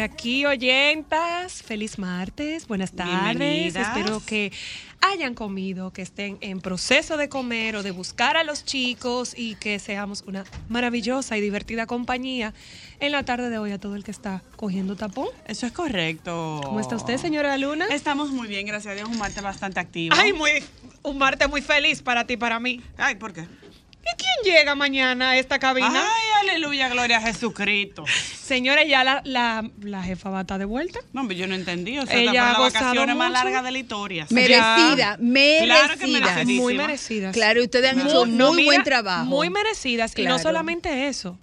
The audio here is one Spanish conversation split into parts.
Por aquí, oyentas. Feliz martes, buenas tardes. Espero que hayan comido, que estén en proceso de comer o de buscar a los chicos y que seamos una maravillosa y divertida compañía en la tarde de hoy a todo el que está cogiendo tapón. Eso es correcto. ¿Cómo está usted, señora Luna? Estamos muy bien, gracias a Dios. Un martes bastante activo. Ay, muy, un martes muy feliz para ti, y para mí. Ay, ¿por qué? ¿Y quién llega mañana a esta cabina? Ay, aleluya, gloria a Jesucristo. Señores, ya la, la, la jefa va a estar de vuelta. No, pero yo no entendí. O sea, Ella ha fue la gozado vacaciones más mucho. larga de la historia. Merecida, merecida. Claro que merecidísima. Muy merecidas. Claro, ustedes han Muy- hecho muy no, mira, buen trabajo. Muy merecidas. Y no solamente eso,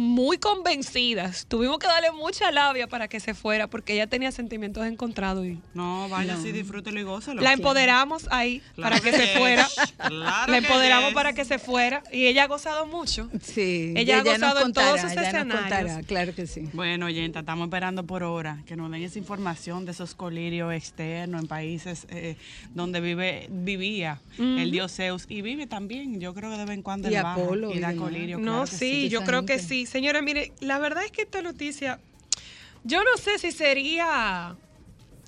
muy convencidas. Tuvimos que darle mucha labia para que se fuera porque ella tenía sentimientos encontrados y No, vaya así, disfrútelo y gózalo. la empoderamos ahí Claro para que se fuera. claro la empoderamos para que se fuera y ella ha gozado mucho. Sí, Ella ha gozado en todos sus escenarios. contará, claro que sí. Bueno, oyenta, estamos esperando por hora que nos den esa información de esos colirios externos en países eh, donde vive vivía el dios Zeus y vive también. Yo creo que de vez en cuando Y baja Apolo y y da colirio. No, claro que sí, yo creo que sí. Señora, mire, la verdad es que esta noticia, yo no sé si sería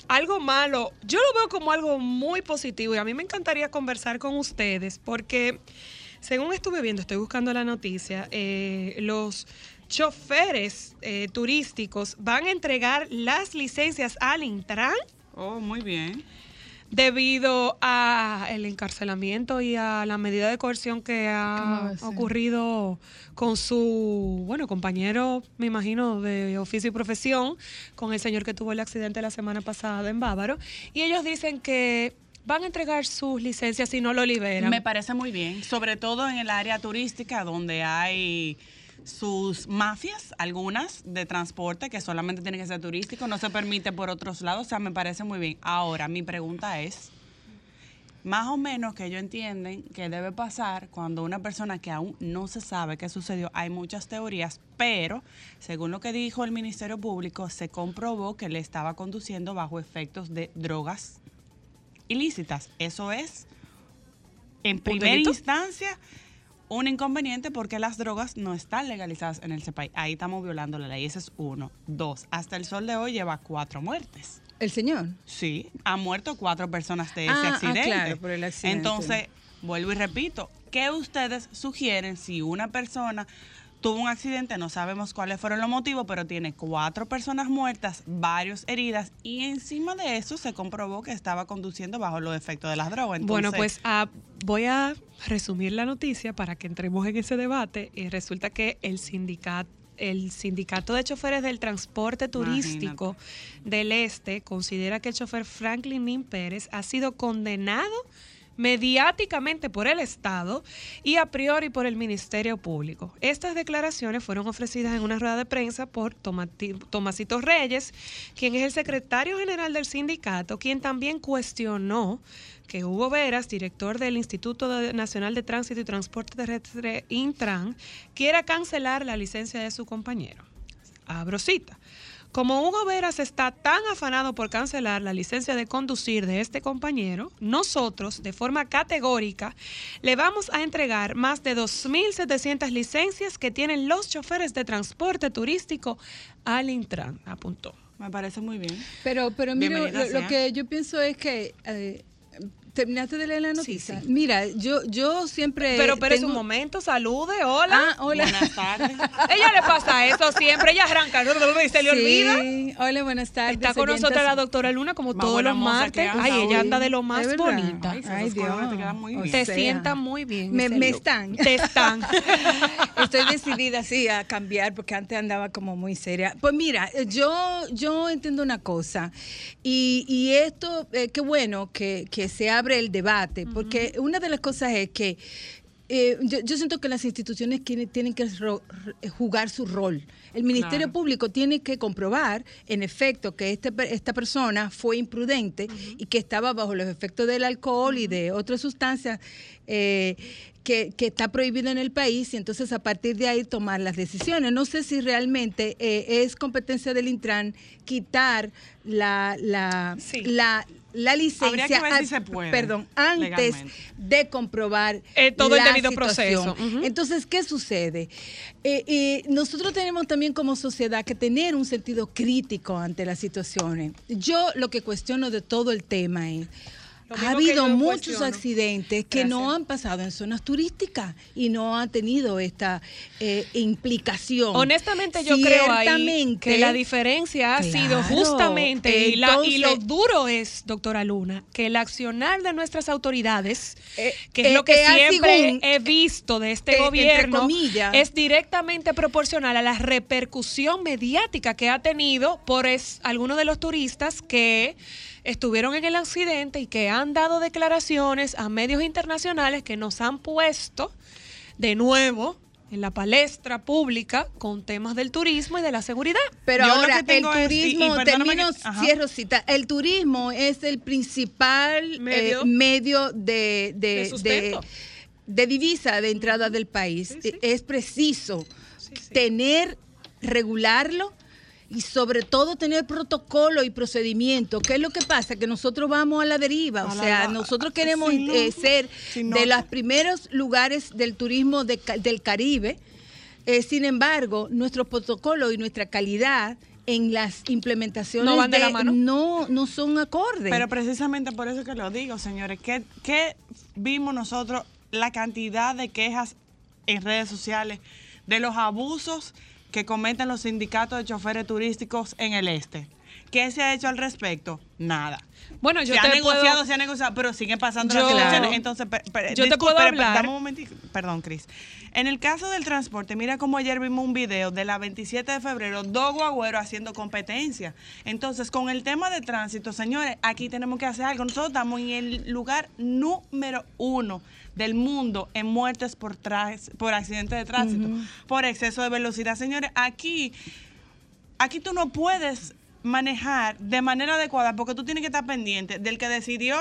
algo malo. Yo lo veo como algo muy positivo y a mí me encantaría conversar con ustedes porque, según estuve viendo, estoy buscando la noticia, eh, los choferes eh, turísticos van a entregar las licencias al Intran Oh, muy bien. Debido a el encarcelamiento y a la medida de coerción que ¿Cómo ha ocurrido con su bueno compañero me imagino de oficio y profesión con el señor que tuvo el accidente la semana pasada en Bávaro. Y ellos dicen que van a entregar sus licencias si no lo liberan. Me parece muy bien, sobre todo en el área turística donde hay sus mafias, algunas de transporte que solamente tienen que ser turístico, no se permite por otros lados, o sea, me parece muy bien. Ahora, mi pregunta es, más o menos que ellos entienden que debe pasar cuando una persona que aún no se sabe qué sucedió, hay muchas teorías, pero según lo que dijo el Ministerio Público, se comprobó que le estaba conduciendo bajo efectos de drogas ilícitas. Eso es, en primera instancia, un inconveniente porque las drogas no están legalizadas en ese país. Ahí estamos violando la ley. Ese es uno. Dos, hasta el sol de hoy lleva cuatro muertes. ¿El señor? Sí, han muerto cuatro personas de ese Ah, ah, accidente. claro, por el accidente. Entonces, vuelvo y repito, ¿qué ustedes sugieren si una persona tuvo un accidente, no sabemos cuáles fueron los motivos, pero tiene cuatro personas muertas, varios heridas y encima de eso se comprobó que estaba conduciendo bajo los efectos de las drogas? bueno pues ah, voy a resumir la noticia para que entremos en ese debate y resulta que el sindicato el sindicato de choferes del transporte turístico del este considera que el chofer Franklin Nin Pérez ha sido condenado mediáticamente por el Estado y a priori por el Ministerio Público. Estas declaraciones fueron ofrecidas en una rueda de prensa por Tomasito Reyes, quien es el secretario general del sindicato, quien también cuestionó que Hugo Veras, director del Instituto Nacional de Tránsito y Transporte Terrestre Intran, quiera cancelar la licencia de su compañero. Abro cita. Como Hugo Veras está tan afanado por cancelar la licencia de conducir de este compañero, nosotros, de forma categórica, le vamos a entregar más de 2.700 licencias que tienen los choferes de transporte turístico al Intran, apuntó. me parece muy bien. Pero, pero mire, lo, que yo pienso es que, eh, ¿Terminaste de leer la noticia? Mira, yo, yo siempre. Pero espérese tengo- un momento, salude, hola. Ah, hola. Buenas tardes. Ella le pasa eso siempre, ella arranca y se le olvida. Sí, Hola, buenas tardes. Está con nosotros la doctora Luna como Más todos los martes. Ay, ella anda de lo más Es bonita. Ay, Ay, Dios. te quedan muy bien. Te sientan muy bien. Me, me están. Te están. Estoy decidida así a cambiar porque antes andaba como muy seria. Pues mira, yo, yo entiendo una cosa y, y esto, eh, qué bueno que, que se abre el debate, porque una de las cosas es que eh, yo, yo siento que las instituciones tienen, tienen que ro- jugar su rol. El Ministerio Claro. Público tiene que comprobar, en efecto, que este, esta persona fue imprudente y que estaba bajo los efectos del alcohol y de otras sustancias eh, que, que está prohibida en el país y entonces a partir de ahí tomar las decisiones. No sé si realmente eh, es competencia del Intran quitar la, la, Sí. la, la licencia, Habría que ver si se puede, perdón, antes legalmente. de comprobar Eh, todo el la debido situación. proceso. Entonces, ¿qué sucede? Eh, eh, nosotros tenemos también como sociedad que tener un sentido crítico ante las situaciones. Yo lo que cuestiono de todo el tema es, Ha que habido muchos cuestiono. accidentes que no han pasado en zonas turísticas y no han tenido esta eh, implicación. Honestamente, yo creo ahí que la diferencia ha sido justamente, y, la- y lo duro es, doctora Luna, que el accionar de nuestras autoridades, Eh, que es eh, lo que eh, ah, siempre según, he visto de este gobierno, comillas. es directamente proporcional a la repercusión mediática que ha tenido por es- algunos de los turistas que estuvieron en el accidente y que han dado declaraciones a medios internacionales que nos han puesto de nuevo en la palestra pública con temas del turismo y de la seguridad. Pero Yo ahora el es- y- y turismo, termino, que- cierro cita, el turismo es el principal Medio. eh, medio de, de, De de- divisa de entrada del país. Sí, sí. Es preciso sí. tener, regularlo y sobre todo tener protocolo y procedimiento. ¿Qué es lo que pasa? Que nosotros vamos a la deriva. A O sea, nosotros queremos si no- eh, ser si no- de los primeros lugares del turismo de del Caribe. Eh, sin embargo, nuestro protocolo y nuestra calidad en las implementaciones No van de la mano. no, no son acordes. Pero precisamente por eso que lo digo, señores, que, que vimos nosotros la cantidad de quejas en redes sociales de los abusos que cometen los sindicatos de choferes turísticos en el este. ¿Qué se ha hecho al respecto? Nada. Bueno, yo se ha negociado, puedo- se ha negociado, pero siguen pasando Yo- las situaciones. Entonces, per- per- Yo te puedo per- hablar. Dame un momentito. Perdón, Cris. En el caso del transporte, mira como ayer vimos un video de la 27 de febrero, dos guagüeros haciendo competencia. Entonces, con el tema de tránsito, señores, aquí tenemos que hacer algo. Nosotros estamos en el lugar número uno del mundo en muertes por, por accidentes de tránsito, por exceso de velocidad. Señores, aquí aquí tú no puedes manejar de manera adecuada porque tú tienes que estar pendiente del que decidió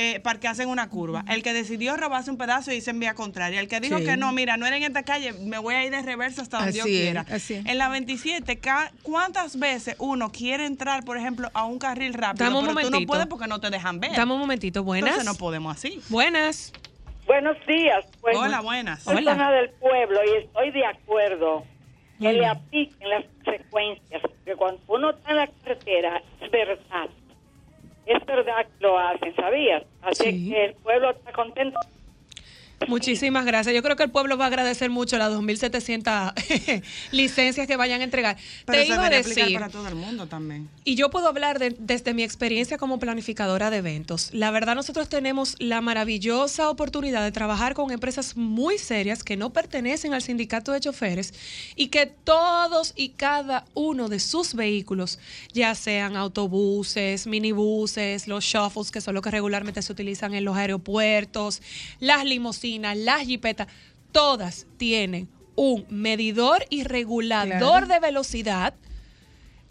eh, parquearse en una curva, el que decidió robarse un pedazo y irse en vía contraria, el que dijo Sí. que no, mira, no era en esta calle, me voy a ir de reversa hasta donde yo es, quiera. así es. En la 27, ca- ¿cuántas veces uno quiere entrar, por ejemplo, a un carril rápido, Dame un pero tú no momentito. puedes porque no te dejan ver? Dame un momentito, buenas. Entonces no podemos así. Buenas. Buenos días. Pues, Hola, buenas. Soy Hola. persona del pueblo y estoy de acuerdo que le apliquen las consecuencias. Que cuando uno está en la carretera, es verdad. Es verdad que lo hacen, ¿sabías? Así Sí. que el pueblo está contento. Muchísimas gracias. Yo creo que el pueblo va a agradecer mucho las 2.700 licencias que vayan a entregar. Pero Te se iba a decir, para todo el mundo también. y yo puedo hablar de- desde mi experiencia como planificadora de eventos. La verdad, nosotros tenemos la maravillosa oportunidad de trabajar con empresas muy serias que no pertenecen al sindicato de choferes y que todos y cada uno de sus vehículos, ya sean autobuses, minibuses, los shuffles, que son los que regularmente se utilizan en los aeropuertos, las limusinas, las jipetas, todas tienen un medidor y regulador Claro. de velocidad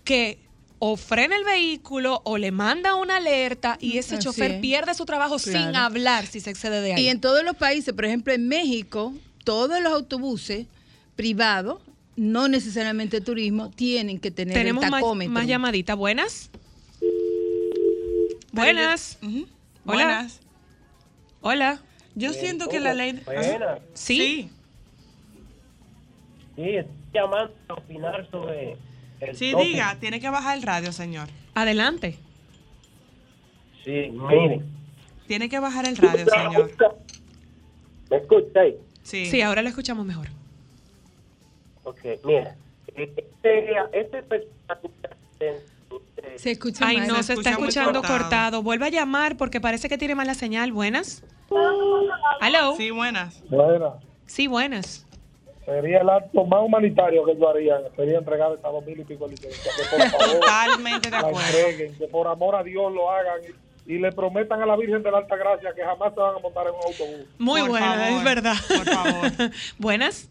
que o frena el vehículo o le manda una alerta y ese Así chofer es. pierde su trabajo sin hablar si se excede de ahí. Y en todos los países, por ejemplo, en México, todos los autobuses privados, no necesariamente turismo, tienen que tener Tenemos el más, tacómetro. más llamaditas. Buenas. Buenas. Hola. Buenas. Hola. Yo siento que la ley... Buenas. ¿Sí? Sí. Sí, estoy llamando a opinar sobre el Sí, tope. diga, tiene que bajar el radio, señor. Adelante. Sí, miren, Tiene que bajar el radio, señor. ¿Me escucháis? Sí. Sí, ahora lo escuchamos mejor. Ok, mira. Este, este personaje, Se escucha Ay, mal. no, se se está escucha escuchando cortado. cortado. Vuelve a llamar porque parece que tiene mala señal. Buenas. ¿Aló? Sí, buenas. Bueno, Sí, buenas. sería el acto más humanitario que yo haría, sería entregar estas dos mil y pico licencias. Que por favor Totalmente de acuerdo. entreguen, que por amor a Dios lo hagan y, y le prometan a la Virgen de la Alta Gracia que jamás se van a montar en un autobús. Muy Por buena, favor, es verdad. por favor. buenas.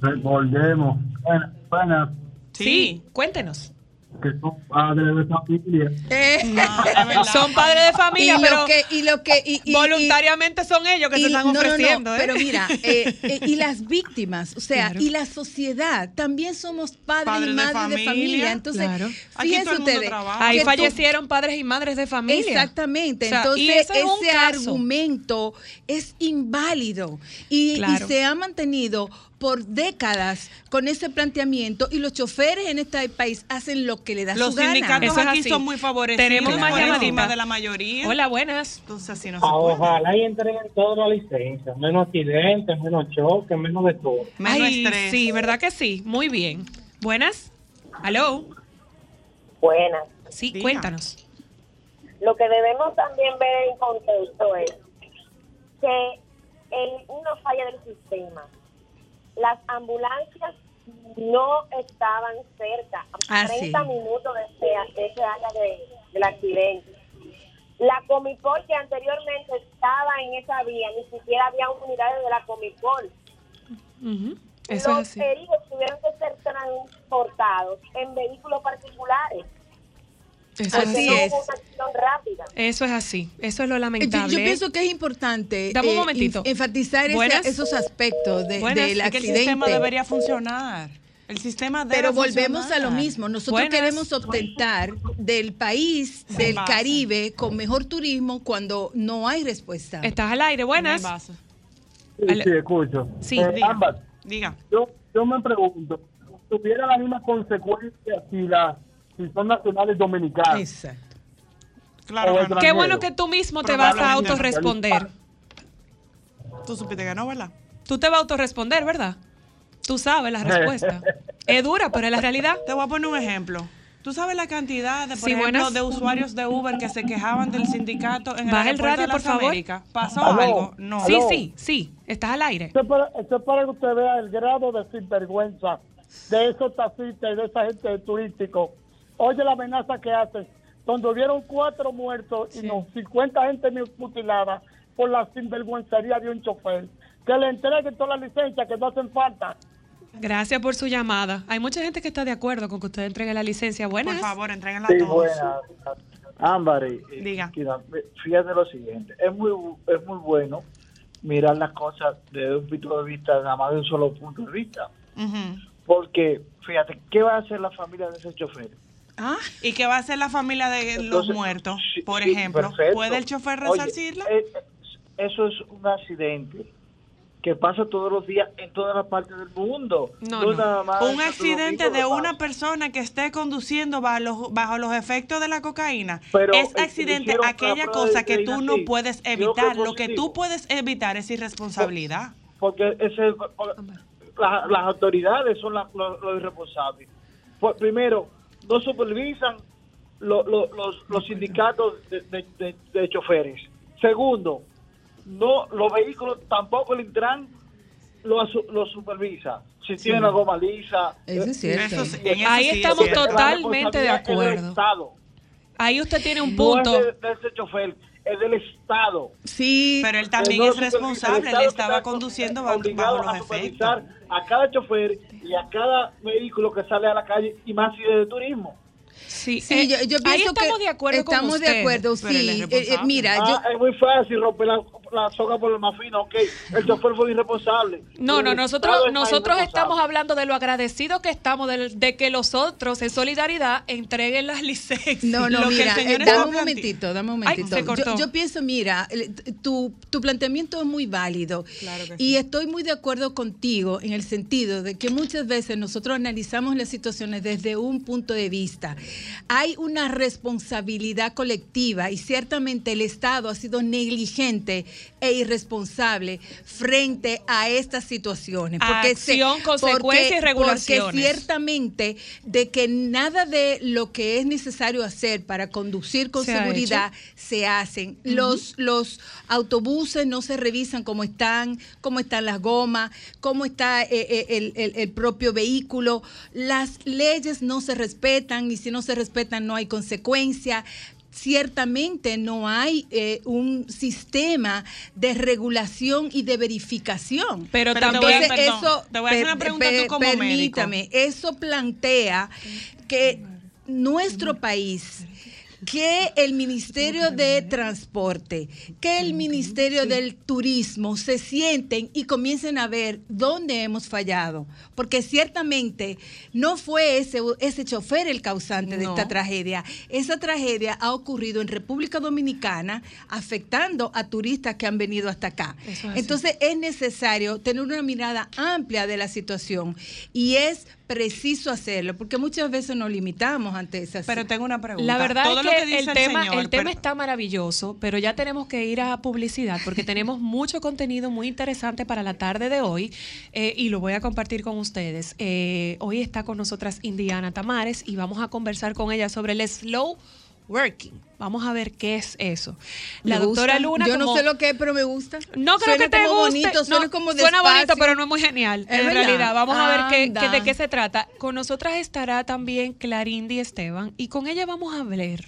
Recordemos, bueno, bueno, Sí. cuéntenos. Que son padres de familia. Eh, No. Son padres de y familia, lo pero que y lo que y, y- voluntariamente son ellos que y- se están no, no, no, ofreciendo. ¿eh? Pero mira, eh, eh, y las víctimas, o sea, Claro. y la sociedad, también somos padres, Padres y madres de familia. familia. Entonces, Claro. Fíjense ustedes. Ahí tú- fallecieron padres y madres de familia. Exactamente. O sea, Entonces, y ese argumento es inválido y, se ha mantenido por décadas con ese planteamiento y los choferes en este país hacen lo que le da Los su gana. sindicatos Eso es aquí así. son muy favorecidos Tenemos por más encima llamaditas. de la mayoría. Hola, buenas. Entonces así no se puede. Ojalá y entreguen todas las licencias, menos accidentes, menos choques, menos de todo. Menos Ay, estrés. sí, ¿verdad que sí? Muy bien. Buenas. Aló. Buenas. Sí, Diga. cuéntanos. Lo que debemos también ver en contexto es que en una falla del sistema, las ambulancias no estaban cerca, a Ah, sí. 30 minutos de ese, de ese área de- del accidente. La Comipol que anteriormente estaba en esa vía, ni siquiera había unidades de la Comipol. Ujú, Eso Los es así. heridos tuvieron que ser transportados en vehículos particulares. Eso Así es. hubo una acción rápida. Eso es así. Eso es lo Yo, lamentable. yo pienso que es importante Dame un eh, momentito. enf- enfatizar ese- esos aspectos de- Buenas. del que el sistema accidente. debería funcionar. El sistema debe Pero volvemos funcionar. a lo mismo. Nosotros Buenas. queremos ostentar del país, del base. Caribe, con mejor turismo cuando no hay respuesta. Estás al aire. Buenas. Sí, sí, escucho. Sí, Eh, diga. ambas, Diga. yo, yo me pregunto, ¿tuviera la misma consecuencia si, la, si son nacionales dominicanos? Exacto. Claro O que el no. Qué bueno que tú mismo te vas a autorresponder. Tú supiste que no, ¿verdad? Tú te vas a autorresponder, ¿verdad? Tú sabes la respuesta. Es dura, pero es la realidad. Te voy a poner un ejemplo. ¿Tú sabes la cantidad de, por Sí, ejemplo, de usuarios de Uber que se quejaban del sindicato en el Baja el aeropuerto radio, de las por favor. ¿Pasó Aló. algo? No. Sí, Aló. sí, sí. Estás al aire. Esto es, para, esto es para que usted vea el grado de sinvergüenza de esos taxistas y de esa gente turístico. Oye la amenaza que hacen, donde hubieron cuatro muertos y no 50 gente mutilada por la sinvergüencería de un chofer. Que le entreguen todas las licencias que no hacen falta. Gracias por su llamada. Hay mucha gente que está de acuerdo con que usted entregue la licencia. Por Buenas. favor, entréguenla Sí, todos. buena. Ámbar, eh, Diga. Fíjate lo siguiente, es muy, es muy bueno mirar las cosas desde un punto de vista, nada más de un solo punto de vista. Porque, fíjate, ¿qué va a hacer la familia de ese chofer? Ah, ¿Y qué va a hacer la familia de los Entonces, muertos, por sí, ejemplo? perfecto. ¿Puede el chofer resarcirla? eh, eh, eso es un accidente que pasa todos los días en todas las partes del mundo. No, no. nada más un accidente de una persona que esté conduciendo bajo los, bajo los efectos de la cocaína Pero, es eh, accidente aquella cosa que tú no puedes evitar. Lo que tú puedes evitar es irresponsabilidad. porque ese, la- las autoridades son la- los, los irresponsables. Pues, primero, no supervisan lo- lo- los, los sindicatos de, de- de- de choferes. Segundo, no los vehículos tampoco el Intran lo, asu- lo supervisa. Si tienen la goma lisa. eso es cierto. Eso sí, en eso Ahí sí estamos cierto. totalmente de acuerdo. Ahí usted tiene un No punto. es de, de ese chofer, es del Estado. Sí, Pero él también Eh, no es responsable, él estaba está conduciendo bajo, obligado bajo a los supervisar efectos. a cada chofer y a cada vehículo que sale a la calle y más si es de turismo. Sí, sí, eh, yo, yo ahí pienso estamos que de acuerdo con estamos de acuerdo, sí. Eh, mira, Ah, yo, es muy fácil romper la, la soga por el más fino, ok, el chofer fue irresponsable. No, no, el nosotros, nosotros estamos hablando de lo agradecido que estamos de, de que los otros en solidaridad entreguen las licencias. No, no, Lo que mira, el eh, dame un momentito, dame un momentito. yo, yo pienso, mira, tu, tu planteamiento es muy válido Claro que y estoy muy de acuerdo contigo en el sentido de que muchas veces nosotros analizamos las situaciones desde un punto de vista. Hay una responsabilidad colectiva y ciertamente el Estado ha sido negligente e irresponsable frente a estas situaciones. Porque se- Acción, consecuencia y regulaciones. Porque ciertamente de que nada de lo que es necesario hacer para conducir con Se ha seguridad se hacen. Los, los autobuses no se revisan cómo están, cómo están las gomas, cómo está eh, eh, el, el- el propio vehículo. Las leyes no se respetan y si no se respetan no hay consecuencia. Ciertamente no hay eh, un sistema de regulación y de verificación. Pero Pero te también, voy a- perdón, eso, te voy a hacer una pregunta tú como médico. permítame, eso plantea que nuestro país que el Ministerio de Transporte, que el Ministerio del Turismo se sienten y comiencen a ver dónde hemos fallado, porque ciertamente no fue ese, ese chofer el causante de No. esta tragedia. Esa tragedia ha ocurrido en República Dominicana, afectando a turistas que han venido hasta acá. Es. Entonces es necesario tener una mirada amplia de la situación y es preciso hacerlo, porque muchas veces nos limitamos ante esas Pero tengo una pregunta. La verdad Todo es lo que, dice el, tema, señor, el tema pero- está maravilloso, pero ya tenemos que ir a publicidad porque tenemos mucho contenido muy interesante para la tarde de hoy eh, y lo voy a compartir con ustedes. Eh, hoy está con nosotras Indiana Tamares y vamos a conversar con ella sobre el slow working. Vamos a ver qué es eso. La Me doctora gusta. Luna. Yo no sé lo que es, pero me gusta. no creo Suena que te como guste. bonito, suena No, como suena bonito, despacio. pero no es muy genial. ¿Es en verdad? realidad, vamos a ver qué, qué- de qué se trata. Con nosotras estará también Clarindi Esteban y con ella vamos a hablar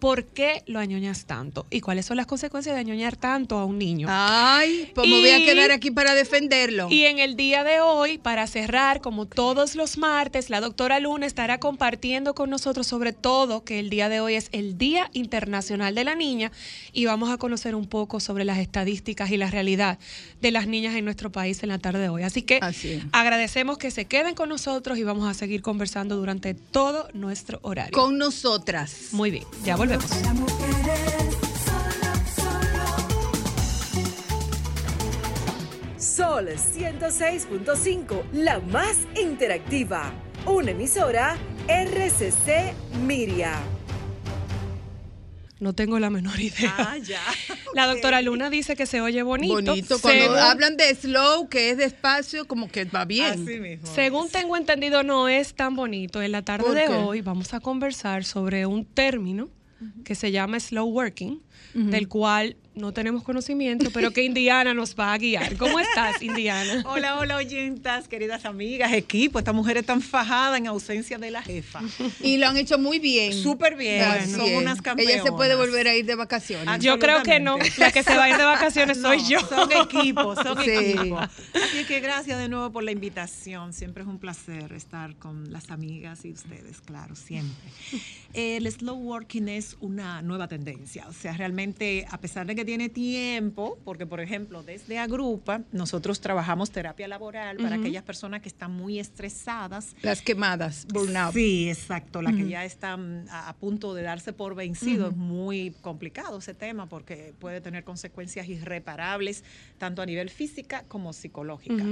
por qué lo añoñas tanto y cuáles son las consecuencias de añoñar tanto a un niño. Ay, pues me voy a quedar aquí para defenderlo. Y en el día de hoy, para cerrar, como todos los martes, la doctora Luna estará compartiendo con nosotros sobre todo que el día de hoy es el Día Internacional de la Niña y vamos a conocer un poco sobre las estadísticas y la realidad de las niñas en nuestro país en la tarde de hoy. Así que Así agradecemos que se queden con nosotros y vamos a seguir conversando durante todo nuestro horario. Con nosotras. Muy bien, ya volvemos. Sol 106.5, la más interactiva. Una emisora RCC Miria. No tengo la menor idea. Ah, ya. La doctora Luna dice que se oye bonito. Bonito. Cuando Según- hablan de slow, que es despacio, como que va bien. Así mismo. Según tengo entendido, no es tan bonito. En la tarde ¿Por de hoy vamos a conversar sobre un término que se llama slow working, del cual no tenemos conocimiento, pero que Indiana nos va a guiar. ¿Cómo estás, Indiana? Hola, hola, oyentas, queridas amigas, equipo. Estas mujeres están fajadas en ausencia de la jefa. Y lo han hecho muy bien. Súper bien. Así Son es. unas campeonas. Ella se puede volver a ir de vacaciones. Yo creo que no. La que se va a ir de vacaciones soy No, yo. Son equipos, son Sí. equipos. Así que gracias de nuevo por la invitación. Siempre es un placer estar con las amigas y ustedes, claro, siempre. El slow working es una nueva tendencia. O sea, realmente, a pesar de que tiene tiempo, porque por ejemplo, desde Agrupa, nosotros trabajamos terapia laboral para Ujú. aquellas personas que están muy estresadas Las quemadas, burnout. Sí, exacto. La que Ujú. ya están a, a punto de darse por vencido. Es muy complicado ese tema porque puede tener consecuencias irreparables, tanto a nivel física como psicológica.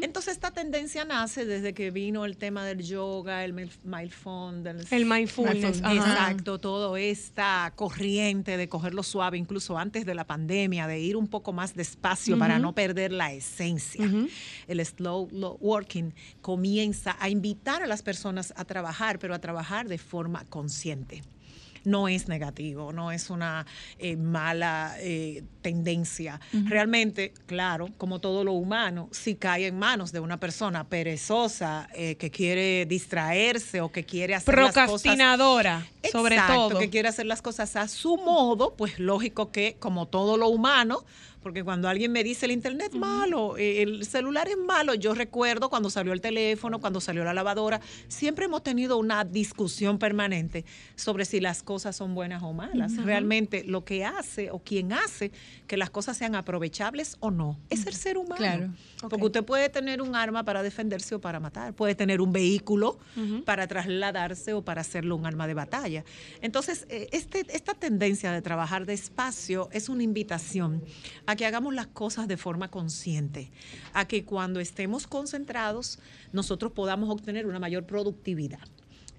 Entonces, esta tendencia nace desde que vino el tema del yoga, el mindfulness. El mindfulness, ajá. Exacto, toda esta corriente de cogerlo suave, incluso antes de la pandemia, de ir un poco más despacio para no perder la esencia. El slow lo- working comienza a invitar a las personas a trabajar, pero a trabajar de forma consciente. No es negativo, no es una eh, mala eh, tendencia. Realmente, claro, como todo lo humano, si cae en manos de una persona perezosa eh, que quiere distraerse o que quiere hacer las cosas Procrastinadora, sobre Exacto, todo. que quiere hacer las cosas a su modo, pues lógico que como todo lo humano, porque cuando alguien me dice el internet es malo, eh, el celular es malo, yo recuerdo cuando salió el teléfono, cuando salió la lavadora, siempre hemos tenido una discusión permanente sobre si las cosas son buenas o malas. Realmente lo que hace o quien hace que las cosas sean aprovechables o no es el ser humano. Claro. Porque usted puede tener un arma para defenderse o para matar, puede tener un vehículo para trasladarse o para hacerlo un arma de batalla. Entonces, eh, este, esta tendencia de trabajar despacio es una invitación a que hagamos las cosas de forma consciente, a que cuando estemos concentrados nosotros podamos obtener una mayor productividad.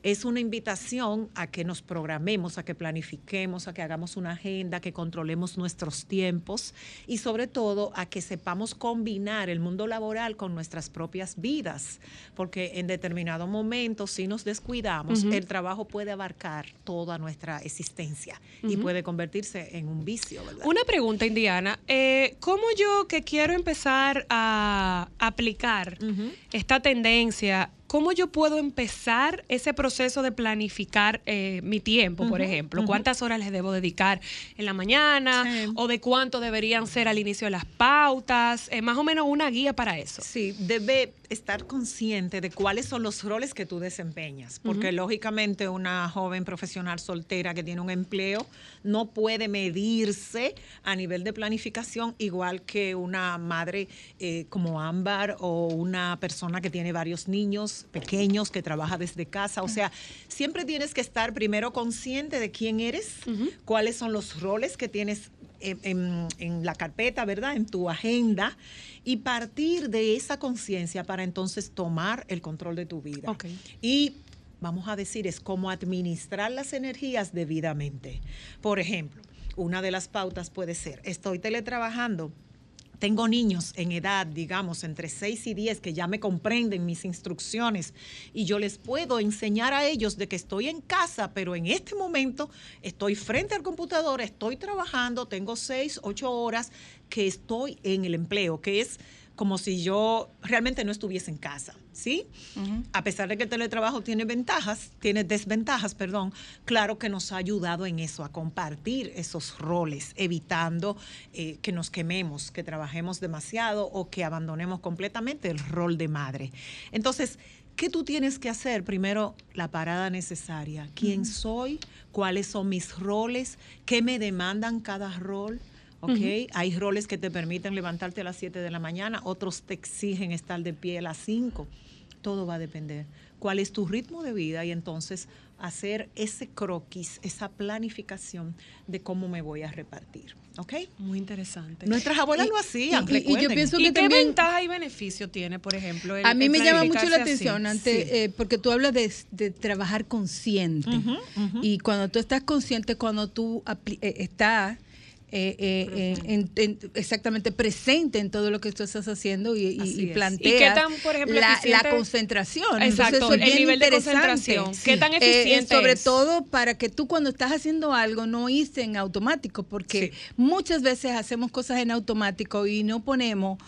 Es una invitación a que nos programemos, a que planifiquemos, a que hagamos una agenda, que controlemos nuestros tiempos y sobre todo a que sepamos combinar el mundo laboral con nuestras propias vidas, porque en determinado momento si nos descuidamos, el trabajo puede abarcar toda nuestra existencia y puede convertirse en un vicio, ¿verdad? Una pregunta, Indiana. Eh, ¿Cómo yo que quiero empezar a aplicar esta tendencia, cómo yo puedo empezar ese proceso de planificar eh, mi tiempo, por ejemplo? ¿Cuántas horas les debo dedicar en la mañana? ¿O de cuánto deberían ser al inicio de las pautas? Eh, más o menos una guía para eso. Sí, debe estar consciente de cuáles son los roles que tú desempeñas, porque lógicamente una joven profesional soltera que tiene un empleo no puede medirse a nivel de planificación igual que una madre eh, como Ámbar o una persona que tiene varios niños pequeños que trabaja desde casa. O sea, siempre tienes que estar primero consciente de quién eres, cuáles son los roles que tienes en, la carpeta, ¿verdad? En tu agenda y partir de esa conciencia para entonces tomar el control de tu vida. Y vamos a decir, es cómo administrar las energías debidamente. Por ejemplo, una de las pautas puede ser, estoy teletrabajando. Tengo niños en edad, digamos, entre 6 y 10 que ya me comprenden mis instrucciones y yo les puedo enseñar a ellos de que estoy en casa, pero en este momento estoy frente al computador, estoy trabajando, tengo 6, 8 horas que estoy en el empleo, que es como si yo realmente no estuviese en casa, ¿sí? A pesar de que el teletrabajo tiene ventajas, tiene desventajas, perdón, claro que nos ha ayudado en eso, a compartir esos roles, evitando eh, que nos quememos, que trabajemos demasiado o que abandonemos completamente el rol de madre. Entonces, ¿qué tú tienes que hacer? Primero, la parada necesaria. ¿Quién soy? ¿Cuáles son mis roles? ¿Qué me demandan cada rol? ¿Ok? Hay roles que te permiten levantarte a las 7 de la mañana, otros te exigen estar de pie a las 5. Todo va a depender. ¿Cuál es tu ritmo de vida? Y entonces hacer ese croquis, esa planificación de cómo me voy a repartir. ¿Ok? Muy interesante. Nuestras abuelas Y- lo hacían. y- y- y yo pienso ¿Y que qué también- ventaja y beneficio tiene, por ejemplo? el- A mí el me llama mucho la atención eh, porque tú hablas de, de trabajar consciente. Y cuando tú estás consciente, cuando tú apli- eh, estás eh, eh, eh, en- en- exactamente presente en todo lo que tú estás haciendo y, y- Así y es. planteas ¿Y qué tan, por ejemplo, la, la concentración. Exacto, Entonces, eso es el nivel de concentración. ¿Qué tan Eh, eficiente sobre es? todo para que tú cuando estás haciendo algo no hice en automático, porque muchas veces hacemos cosas en automático y no ponemos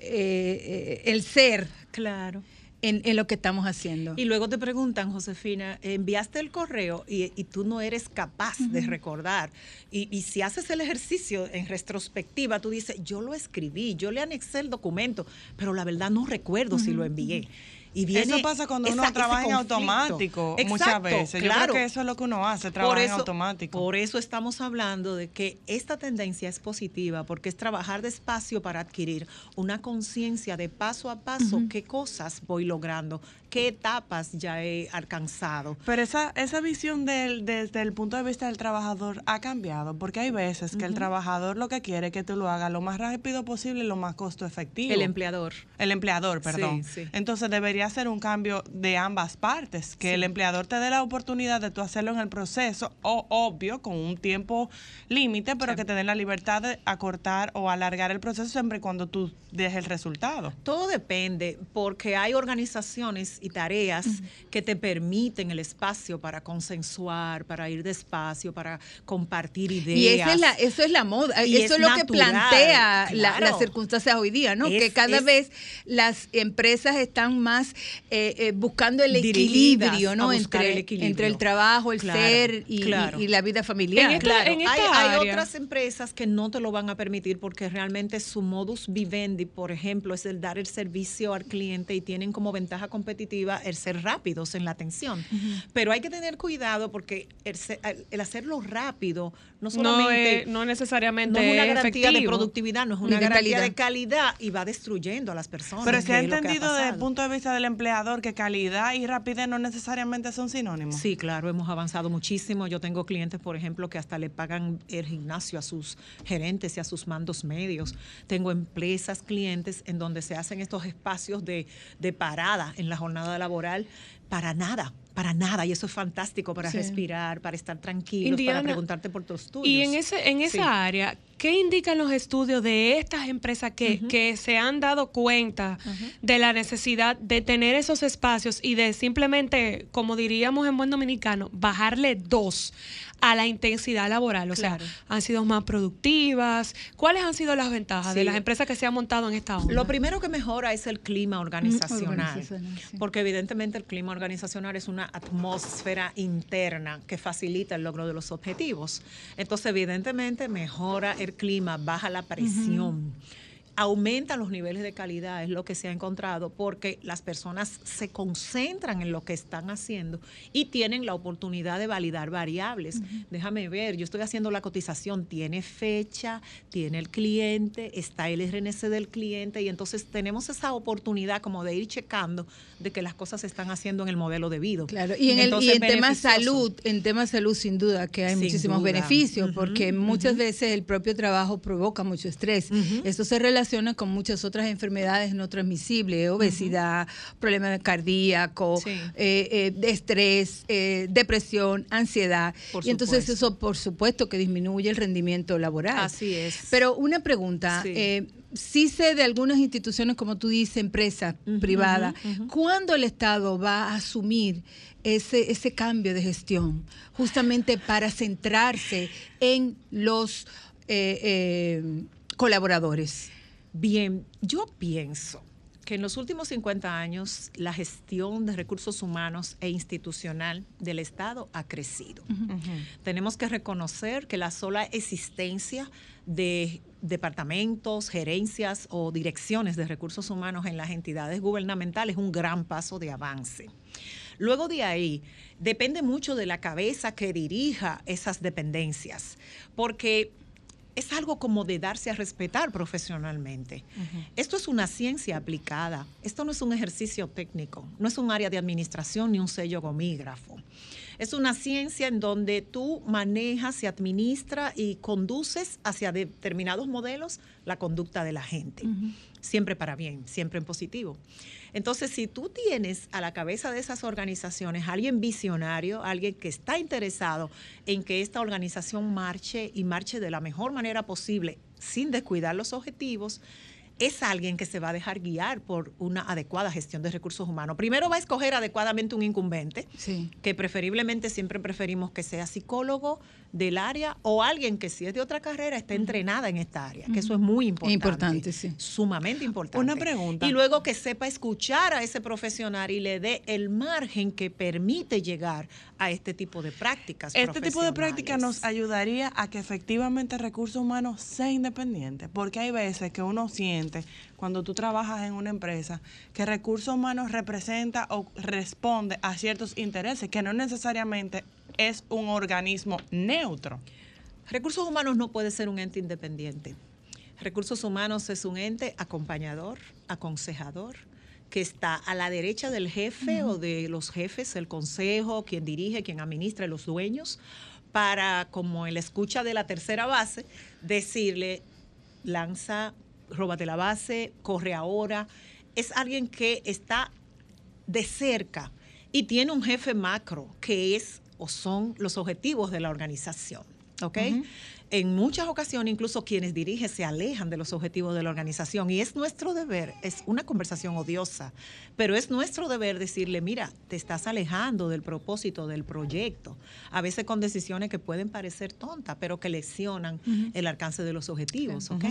eh, eh, el ser Claro. En, en lo que estamos haciendo. Y luego te preguntan, Josefina, enviaste el correo y, y tú no eres capaz de recordar. Y, y si haces el ejercicio en retrospectiva, tú dices, yo lo escribí, yo le anexé el documento, pero la verdad no recuerdo si lo envié. Y viene eso pasa cuando uno esa- trabaja en automático muchas veces. Yo claro. creo que eso es lo que uno hace, trabajar por en automático. Por eso estamos hablando de que esta tendencia es positiva, porque es trabajar despacio para adquirir una conciencia de paso a paso, qué cosas voy logrando, qué etapas ya he alcanzado. Pero esa, esa visión del, desde el punto de vista del trabajador ha cambiado, porque hay veces que el trabajador lo que quiere es que tú lo hagas lo más rápido posible lo más costo efectivo. El empleador. El empleador, perdón. Sí, sí. Entonces debería ser un cambio de ambas partes, que el empleador te dé la oportunidad de tú hacerlo en el proceso, o obvio, con un tiempo límite, pero que te den la libertad de acortar o alargar el proceso siempre y cuando tú des el resultado. Todo depende, porque hay organizaciones y tareas que te permiten el espacio para consensuar, para ir despacio, para compartir ideas. Y esa es la, eso es la moda, Y eso es, lo que plantea la- las circunstancias hoy día, ¿no? Es- que cada vez las empresas están más eh, eh, buscando el equilibrio, ¿no? Entre el equilibrio. entre el trabajo, el Claro, ser y, claro. y- y la vida familiar. En esta- Claro, en esta hay, otras empresas que no te lo van a permitir porque realmente su modus vivendi, por ejemplo, es el dar el servicio al cliente y tienen como ventaja competitiva el ser rápidos en la atención. Pero hay que tener cuidado porque el, se- el- hacerlo rápido no No, solamente es- no necesariamente no es una es garantía de productividad, no es una de garantía calidad. de calidad y va destruyendo a las personas. Pero se ha es entendido desde el punto de vista del empleador que calidad y rapidez no necesariamente son sinónimos. Sí, claro, hemos avanzado muchísimo. Yo tengo clientes, por ejemplo, que hasta le pagan el gimnasio a sus gerentes y a sus mandos medios. Tengo empresas, clientes en donde se hacen estos espacios de, de parada en la jornada laboral para nada, para nada. Y eso es fantástico para Sí. respirar, para estar tranquilos, Indiana, para preguntarte por tus estudios. Y en, ese, en esa Sí. área, ¿qué indican los estudios de estas empresas que, que se han dado cuenta de la necesidad de tener esos espacios y de simplemente, como diríamos en buen dominicano, bajarle dos a la intensidad laboral? O Claro. sea, han sido más productivas. ¿Cuáles han sido las ventajas de las empresas que se han montado en esta onda? Lo primero que mejora es el clima organizacional, organizacional, sí. porque evidentemente el clima organizacional es una atmósfera interna que facilita el logro de los objetivos. Entonces, evidentemente mejora el clima, baja la presión. Aumenta los niveles de calidad, es lo que se ha encontrado, porque las personas se concentran en lo que están haciendo y tienen la oportunidad de validar variables. Déjame ver, yo estoy haciendo la cotización, tiene fecha, tiene el cliente, está el RNC del cliente y entonces tenemos esa oportunidad como de ir checando de que las cosas se están haciendo en el modelo debido. Claro, y en, el, y Entonces, en beneficioso. salud, en temas salud sin duda que hay Sin muchísimos duda. beneficios, porque muchas veces el propio trabajo provoca mucho estrés. Esto se relaciona con muchas otras enfermedades no transmisibles, obesidad, problemas cardíacos, Sí. eh, eh, estrés, eh, depresión, ansiedad. Por y entonces supuesto. eso, por supuesto, que disminuye el rendimiento laboral. Así es. Pero una pregunta, Sí. eh, sí sé de algunas instituciones, como tú dices, empresas privadas, ¿cuándo el Estado va a asumir ese, ese cambio de gestión? Justamente para centrarse en los eh, eh, colaboradores. Bien, yo pienso que en los últimos 50 años la gestión de recursos humanos e institucional del Estado ha crecido. Tenemos que reconocer que la sola existencia de departamentos, gerencias o direcciones de recursos humanos en las entidades gubernamentales es un gran paso de avance. Luego de ahí, depende mucho de la cabeza que dirija esas dependencias, porque es algo como de darse a respetar profesionalmente. Esto es una ciencia aplicada, esto no es un ejercicio técnico, no es un área de administración ni un sello gomígrafo. Es una ciencia en donde tú manejas y administras y conduces hacia determinados modelos la conducta de la gente. Siempre para bien, siempre en positivo. Entonces, si tú tienes a la cabeza de esas organizaciones alguien visionario, alguien que está interesado en que esta organización marche y marche de la mejor manera posible, sin descuidar los objetivos, es alguien que se va a dejar guiar por una adecuada gestión de recursos humanos. Primero va a escoger adecuadamente un incumbente, Sí. que preferiblemente siempre preferimos que sea psicólogo del área o alguien que si es de otra carrera esté entrenada en esta área, que eso es muy importante. Importante, sí. Sumamente importante. Una pregunta. Y luego que sepa escuchar a ese profesional y le dé el margen que permite llegar a este tipo de prácticas. Este tipo de práctica nos ayudaría a que efectivamente recursos humanos sea independiente, porque hay veces que uno siente cuando tú trabajas en una empresa que recursos humanos representa o responde a ciertos intereses, que no necesariamente es un organismo neutro. Recursos humanos no puede ser un ente independiente. Recursos humanos es un ente acompañador, aconsejador, que está a la derecha del jefe o de los jefes, el consejo, quien dirige, quien administra, los dueños, para, como el escucha de la tercera base, decirle, lanza, róbate la base, corre ahora. Es alguien que está de cerca y tiene un jefe macro que es o son los objetivos de la organización. ¿ok? En muchas ocasiones, incluso quienes dirigen se alejan de los objetivos de la organización y es nuestro deber, es una conversación odiosa, pero es nuestro deber decirle, mira, te estás alejando del propósito del proyecto, a veces con decisiones que pueden parecer tontas, pero que lesionan el alcance de los objetivos, ¿ok?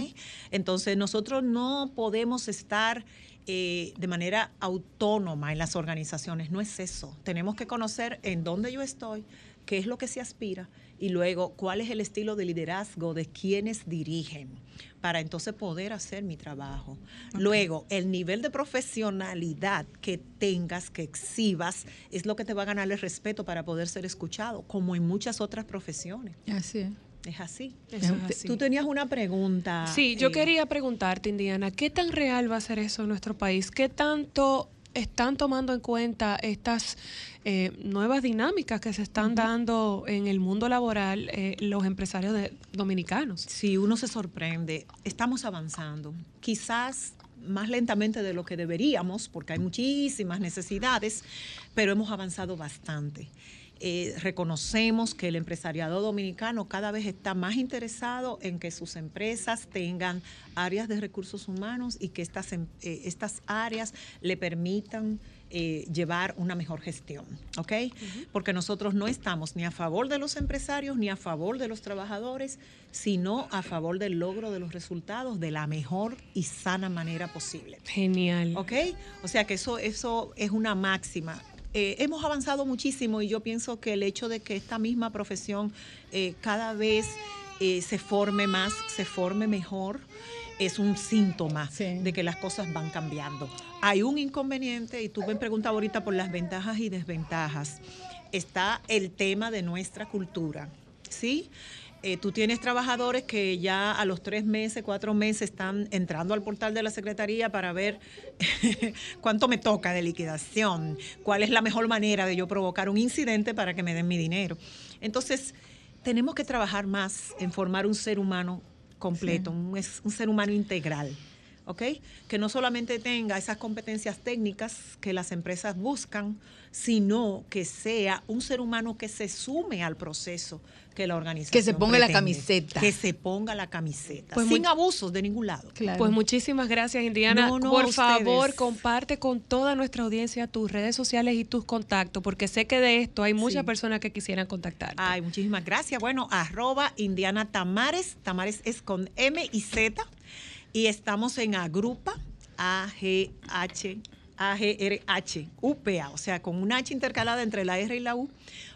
Entonces, nosotros no podemos estar eh, de manera autónoma en las organizaciones. No es eso. Tenemos que conocer en dónde yo estoy, qué es lo que se aspira y luego cuál es el estilo de liderazgo de quienes dirigen para entonces poder hacer mi trabajo. Luego, el nivel de profesionalidad que tengas, que exhibas, es lo que te va a ganar el respeto para poder ser escuchado, como en muchas otras profesiones. Así es. Es así. Eso es así. Tú tenías una pregunta. Sí, yo eh, quería preguntarte, Indiana, ¿qué tan real va a ser eso en nuestro país? ¿Qué tanto están tomando en cuenta estas eh, nuevas dinámicas que se están dando en el mundo laboral eh, los empresarios de- dominicanos? Sí, uno se sorprende. Estamos avanzando. Quizás más lentamente de lo que deberíamos, porque hay muchísimas necesidades, pero hemos avanzado bastante. Eh, reconocemos que el empresariado dominicano cada vez está más interesado en que sus empresas tengan áreas de recursos humanos y que estas, em- eh, estas áreas le permitan eh, llevar una mejor gestión, ¿ok? Porque nosotros no estamos ni a favor de los empresarios ni a favor de los trabajadores, sino a favor del logro de los resultados de la mejor y sana manera posible. Genial. ¿Ok? O sea que eso, eso es una máxima. Eh, hemos avanzado muchísimo y yo pienso que el hecho de que esta misma profesión eh, cada vez eh, se forme más, se forme mejor, es un síntoma de que las cosas van cambiando. Hay un inconveniente, y tú me preguntabas ahorita por las ventajas y desventajas. Está el tema de nuestra cultura, ¿sí? Eh, tú tienes trabajadores que ya a los tres meses, cuatro meses están entrando al portal de la Secretaría para ver cuánto me toca de liquidación, cuál es la mejor manera de yo provocar un incidente para que me den mi dinero. Entonces, tenemos que trabajar más en formar un ser humano completo, un, ser humano integral. ¿Ok? Que no solamente tenga esas competencias técnicas que las empresas buscan, sino que sea un ser humano que se sume al proceso que la organización Que se ponga la camiseta. Que se ponga la camiseta. Pues sin abusos de ningún lado. Pues muchísimas gracias, Indiana. No, no, Por ustedes. favor, comparte con toda nuestra audiencia tus redes sociales y tus contactos, porque sé que de esto hay muchas Sí. personas que quisieran contactar. Ay, muchísimas gracias. Bueno, arroba Indiana Tamares. Tamares es con M y Z. Y estamos en Agrupa, A-G-H, A-G-R-H, UPA, o sea, con una H intercalada entre la R y la U.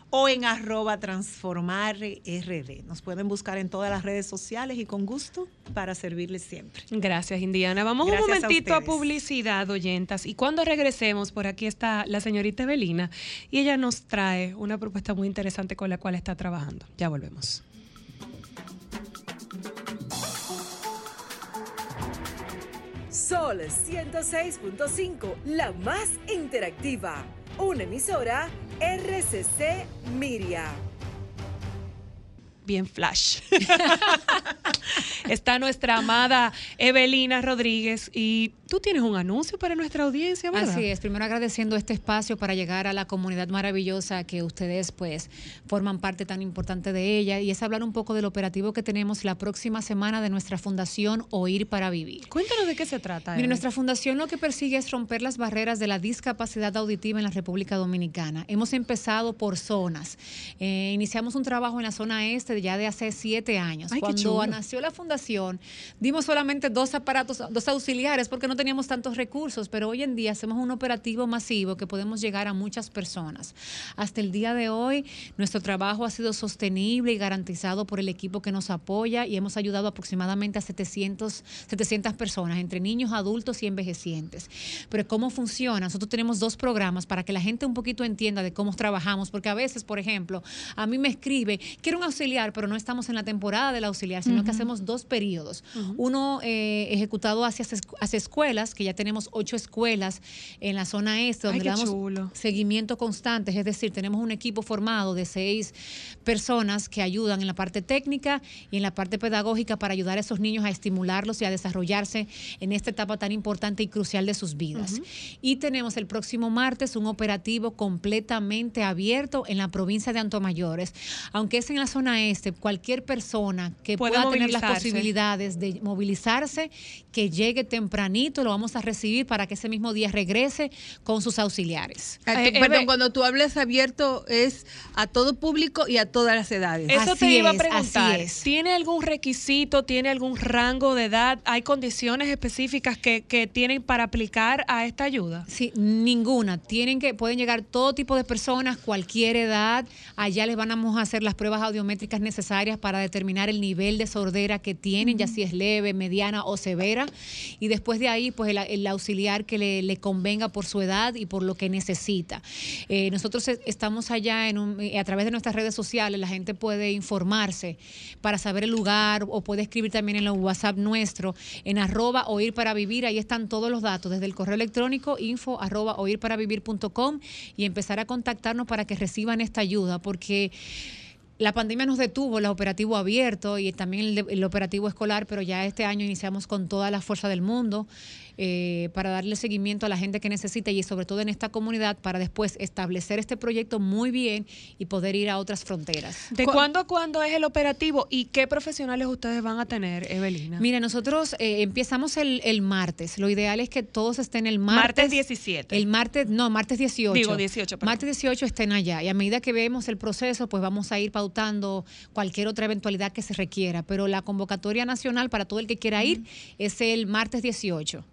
O en arroba transformar RD. Nos pueden buscar en todas las redes sociales y con gusto para servirles siempre. Gracias, Indiana. Vamos Gracias un a momentito a, ustedes. publicidad, oyentas. Y cuando regresemos, por aquí está la señorita Evelina y ella nos trae una propuesta muy interesante con la cual está trabajando. Ya volvemos. Sol 106.5, la más interactiva. Una emisora RCC Miria. Bien flash. está nuestra amada Evelina Rodríguez y tú tienes un anuncio para nuestra audiencia, ¿verdad? Así es, primero agradeciendo este espacio para llegar a la comunidad maravillosa que ustedes pues forman parte tan importante de ella y es hablar un poco del operativo que tenemos la próxima semana de nuestra fundación Oír para Vivir. Cuéntanos de qué se trata. Eve. nuestra fundación lo que persigue es romper las barreras de la discapacidad auditiva en la República Dominicana. Hemos empezado por zonas. Eh, iniciamos un trabajo en la zona este ya de hace siete años. Ay, Cuando nació la fundación, dimos solamente dos aparatos, dos auxiliares, porque no teníamos tantos recursos, pero hoy en día hacemos un operativo masivo que podemos llegar a muchas personas. Hasta el día de hoy, nuestro trabajo ha sido sostenible y garantizado por el equipo que nos apoya y hemos ayudado aproximadamente a 700, 700 personas, entre niños, adultos y envejecientes. Pero ¿cómo funciona? Nosotros tenemos dos programas para que la gente un poquito entienda de cómo trabajamos, porque a veces, por ejemplo, a mí me escribe, quiero un auxiliar, pero no estamos en la temporada del auxiliar, sino que Ujú. hacemos dos periodos. Uno eh, ejecutado hacia, hacia escuelas, que ya tenemos ocho escuelas en la zona este, Ay, donde le damos chulo. seguimiento constante, es decir, tenemos un equipo formado de seis personas que ayudan en la parte técnica y en la parte pedagógica para ayudar a esos niños a estimularlos y a desarrollarse en esta etapa tan importante y crucial de sus vidas. Y tenemos el próximo martes un operativo completamente abierto en la provincia de Antomayores. Aunque es en la zona este, cualquier persona que Puede pueda tener la las posibilidades de movilizarse, que llegue tempranito, lo vamos a recibir para que ese mismo día regrese con sus auxiliares. Ah, Eh, tú- perdón, cuando tú hablas abierto es a todo público y a todas las edades. Eso Así te iba a preguntar. así es. ¿Tiene algún requisito, tiene algún rango de edad? ¿Hay condiciones específicas que, que tienen para aplicar a esta ayuda? Sí, ninguna. Tienen que, pueden llegar todo tipo de personas, cualquier edad. Allá les vamos a hacer las pruebas audiométricas necesarias para determinar el nivel de sordera que tienen, ya si es leve, mediana o severa. Y después de ahí, pues el, auxiliar que le, convenga por su edad y por lo que necesita. Eh, nosotros es- estamos allá en un- eh, a través de nuestras redes sociales, la gente puede informarse para saber el lugar o puede escribir también en el WhatsApp nuestro, en arroba oír para vivir, ahí están todos los datos, desde el correo electrónico info arroba oír para vivir.com y empezar a contactarnos para que reciban esta ayuda, porque la pandemia nos detuvo el operativo abierto y también el, el operativo escolar, pero ya este año iniciamos con toda la fuerza del mundo eh, para darle seguimiento a la gente que necesita y sobre todo en esta comunidad para después establecer este proyecto muy bien y poder ir a otras fronteras. ¿De cuándo a cuándo es el operativo y qué profesionales ustedes van a tener, Evelina? Mira, nosotros eh, empezamos el, el martes. Lo ideal es que todos estén el martes. Martes 17. El martes, no, martes 18. Digo, 18, perdón. Martes 18 estén allá. Y a medida que vemos el proceso, pues vamos a ir pautando cualquier otra eventualidad que se requiera. Pero la convocatoria nacional para todo el que quiera ir es el martes 18.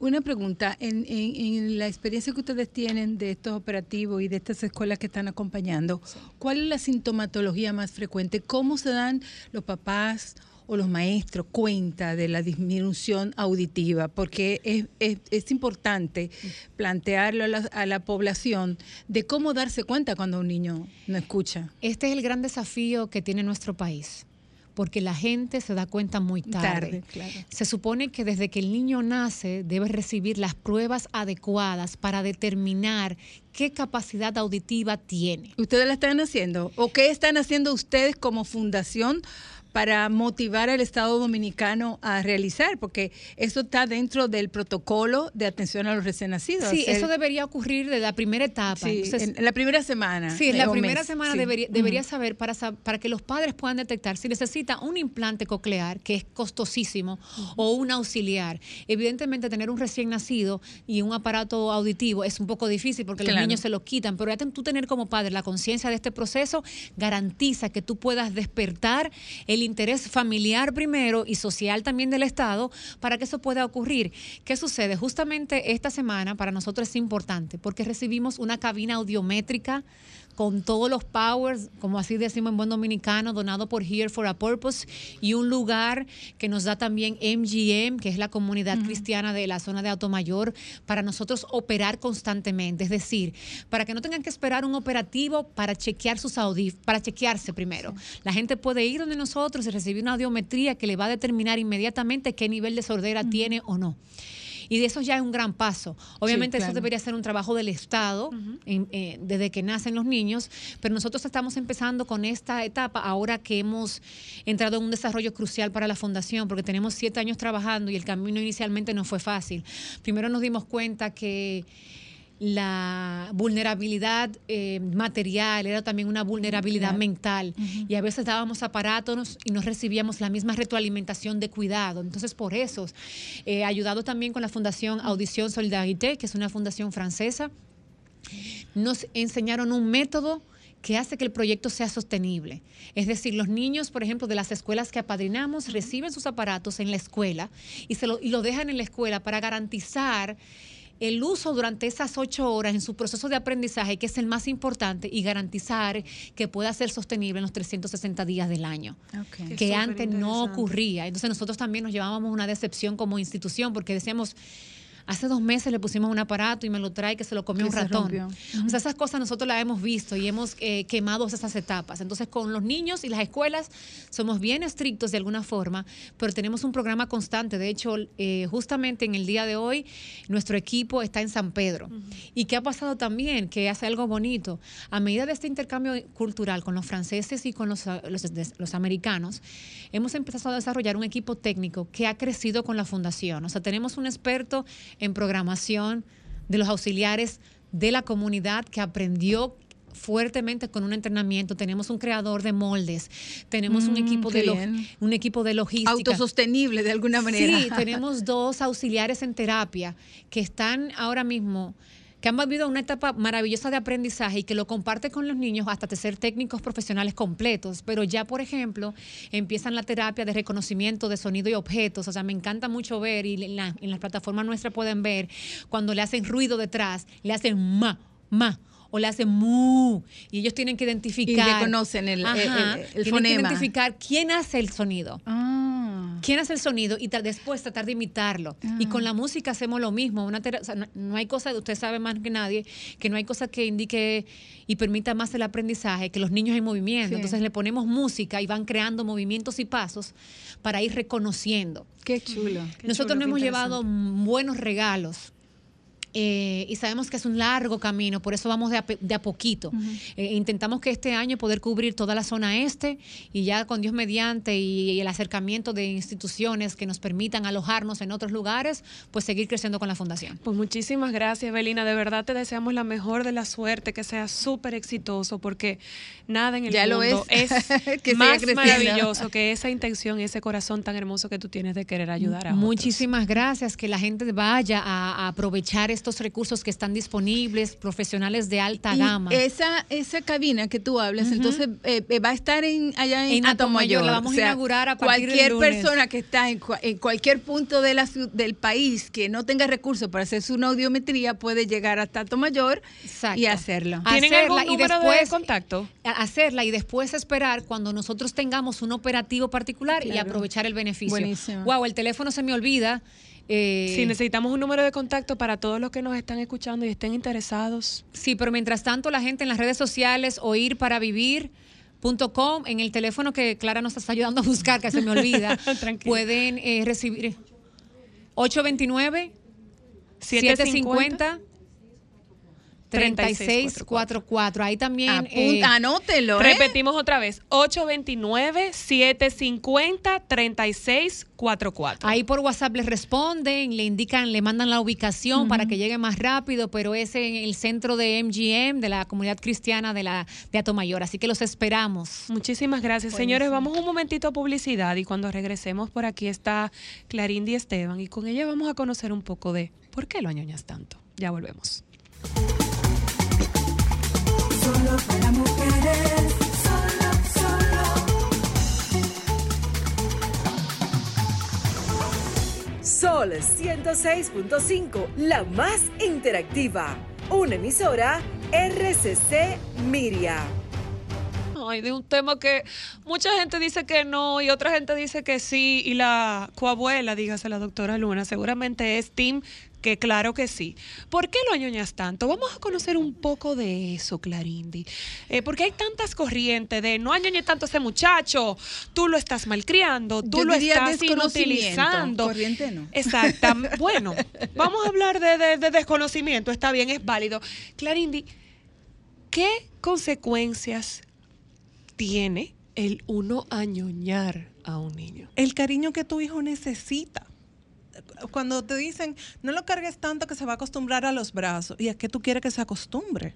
Una pregunta, en, en- en la experiencia que ustedes tienen de estos operativos y de estas escuelas que están acompañando, ¿cuál es la sintomatología más frecuente? ¿Cómo se dan los papás o los maestros cuenta de la disminución auditiva? Porque es, es- es importante plantearlo a la, a la población de cómo darse cuenta cuando un niño no escucha. Este es el gran desafío que tiene nuestro país, porque la gente se da cuenta muy tarde. Tarde, claro. Se supone que desde que el niño nace debe recibir las pruebas adecuadas para determinar qué capacidad auditiva tiene. ¿Ustedes la están haciendo? ¿O qué están haciendo ustedes como fundación para motivar al Estado Dominicano a realizar? Porque eso está dentro del protocolo de atención a los recién nacidos. Sí, eso debería ocurrir de la primera etapa. Sí, Entonces, en la primera semana. Sí, en la primera mes, semana sí. debería, debería saber para, para que los padres puedan detectar si necesita un implante coclear, que es costosísimo, o un auxiliar. Evidentemente, tener un recién nacido y un aparato auditivo es un poco difícil porque los Claro. niños se lo quitan, pero ya tú tener como padre la conciencia de este proceso garantiza que tú puedas despertar el interés familiar primero y social también del Estado para que eso pueda ocurrir. ¿Qué sucede? Justamente esta semana para nosotros es importante porque recibimos una cabina audiométrica con todos los powers, como así decimos en buen dominicano, donado por Here for a Purpose, y un lugar que nos da también MGM, que es la comunidad cristiana de la zona de Automayor, para nosotros operar constantemente. Es decir, para que no tengan que esperar un operativo para chequear sus audífonos, para chequearse primero. La gente puede ir donde nosotros y recibir una audiometría que le va a determinar inmediatamente qué nivel de sordera tiene o no. Y de eso ya es un gran paso. Obviamente eso claro. debería ser un trabajo del Estado en- eh, desde que nacen los niños, pero nosotros estamos empezando con esta etapa ahora que hemos entrado en un desarrollo crucial para la fundación, porque tenemos siete años trabajando y el camino inicialmente no fue fácil. Primero nos dimos cuenta que la vulnerabilidad eh, material era también una vulnerabilidad Claro. mental y a veces dábamos aparatos y no recibíamos la misma retroalimentación de cuidado. Entonces, por eso, eh, ayudado también con la Fundación Audición Solidarité, que es una fundación francesa, nos enseñaron un método que hace que el proyecto sea sostenible. Es decir, los niños, por ejemplo, de las escuelas que apadrinamos, reciben sus aparatos en la escuela y, se lo, y lo dejan en la escuela para garantizar el uso durante esas ocho horas en su proceso de aprendizaje, que es el más importante, y garantizar que pueda ser sostenible en los 360 días del año que antes no ocurría. Entonces nosotros también nos llevábamos una decepción como institución porque decíamos, hace dos meses le pusimos un aparato y me lo trae que se lo comió Que un ratón. O sea, esas cosas nosotros las hemos visto y hemos eh, quemado esas etapas. Entonces con los niños y las escuelas somos bien estrictos de alguna forma, pero tenemos un programa constante. De hecho, eh, justamente en el día de hoy, nuestro equipo está en San Pedro. ¿Y qué ha pasado también? Que hace algo bonito. A medida de este intercambio cultural con los franceses y con los, los, los americanos, hemos empezado a desarrollar un equipo técnico que ha crecido con la fundación. O sea, tenemos un experto en programación de los auxiliares de la comunidad que aprendió fuertemente con un entrenamiento. Tenemos un creador de moldes, tenemos un Mm, equipo de un equipo de logística. Autosostenible de alguna manera. Sí, tenemos dos auxiliares en terapia que están ahora mismo que han vivido una etapa maravillosa de aprendizaje y que lo comparten con los niños hasta de ser técnicos profesionales completos. Pero ya, por ejemplo, empiezan la terapia de reconocimiento de sonido y objetos. O sea, me encanta mucho ver y en la, en las plataformas nuestras pueden ver cuando le hacen ruido detrás, le hacen ma, ma. O le hacen mu. Y ellos tienen que identificar. reconocen el- el- Ajá, el- el tienen que identificar quién hace el sonido. Ah. ¿Quién hace el sonido? Y tra- después tratar de imitarlo. Y con la música hacemos lo mismo. Una tera- o sea, no, no hay cosa, usted sabe más que nadie, que no hay cosa que indique y permita más el aprendizaje que los niños en movimiento. Sí. Entonces le ponemos música y van creando movimientos y pasos para ir reconociendo. Qué chulo. qué Nosotros chulo, nos hemos llevado buenos regalos. Eh, y sabemos que es un largo camino, por eso vamos de a, de a poquito. Eh, intentamos que este año poder cubrir toda la zona este y ya con Dios mediante y, y el acercamiento de instituciones que nos permitan alojarnos en otros lugares, pues seguir creciendo con la fundación. Pues muchísimas gracias, Belina. De verdad te deseamos la mejor de la suerte, que sea súper exitoso, porque nada en el Ya lo mundo es. es, Que siga más maravilloso que esa intención, ese corazón tan hermoso que tú tienes de querer ayudar a otros. Muchísimas gracias, que la gente vaya a, a aprovechar estos recursos que están disponibles, profesionales de alta Y gama. Esa, esa cabina que tú hablas, entonces eh, eh, va a estar en, allá en, En Atomayor. Atomayor, la vamos a inaugurar a partir del Cualquier lunes. persona que está en, cua- en cualquier punto de la, del país que no tenga recursos para hacer su audiometría puede llegar hasta Atomayor y hacerlo. ¿Tienen algún número de contacto? hacerla y después esperar cuando nosotros tengamos un operativo particular y aprovechar el beneficio. Buenísimo. Wow, el teléfono se me olvida. Eh, Sí, necesitamos un número de contacto para todos los que nos están escuchando y estén interesados. Sí, pero mientras tanto la gente en las redes sociales o ir para vivir en el teléfono que Clara nos está ayudando a buscar, que se me olvida, pueden eh, recibir 829 750 3644. Ahí también. Apunta, anótelo, ¿eh? Repetimos otra vez, 829-750-3644. Ahí por WhatsApp les responden, le indican, le mandan la ubicación para que llegue más rápido, pero es en el centro de MGM, de la comunidad cristiana de la de Atomayor. Así que los esperamos. Muchísimas gracias. Señores, vamos un momentito a publicidad y cuando regresemos por aquí está Clarindy Esteban y con ella vamos a conocer un poco de por qué lo añoñas tanto. Ya volvemos. Sol 106.5, la más interactiva. Una emisora RCC Miria. Ay, de un tema que mucha gente dice que no y otra gente dice que sí. Y la coabuela, dígase la doctora Luna, seguramente es Tim, que claro que sí. ¿Por qué lo añoñas tanto? Vamos a conocer un poco de eso, Clarindi. Eh, porque hay tantas corrientes de no añoñes tanto a ese muchacho, tú lo estás malcriando, tú Yo lo diría estás inutilizando. corriente no. Exacto. bueno, vamos a hablar de, de- de desconocimiento, está bien, es válido. Clarindi, ¿qué consecuencias tiene el uno añoñar a un niño? el cariño que tu hijo necesita. Cuando te dicen, no lo cargues tanto que se va a acostumbrar a los brazos, y es que tú quieres que se acostumbre.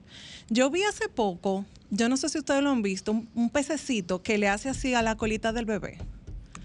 Yo vi hace poco, yo no sé si ustedes lo han visto, un, un pececito que le hace así a la colita del bebé.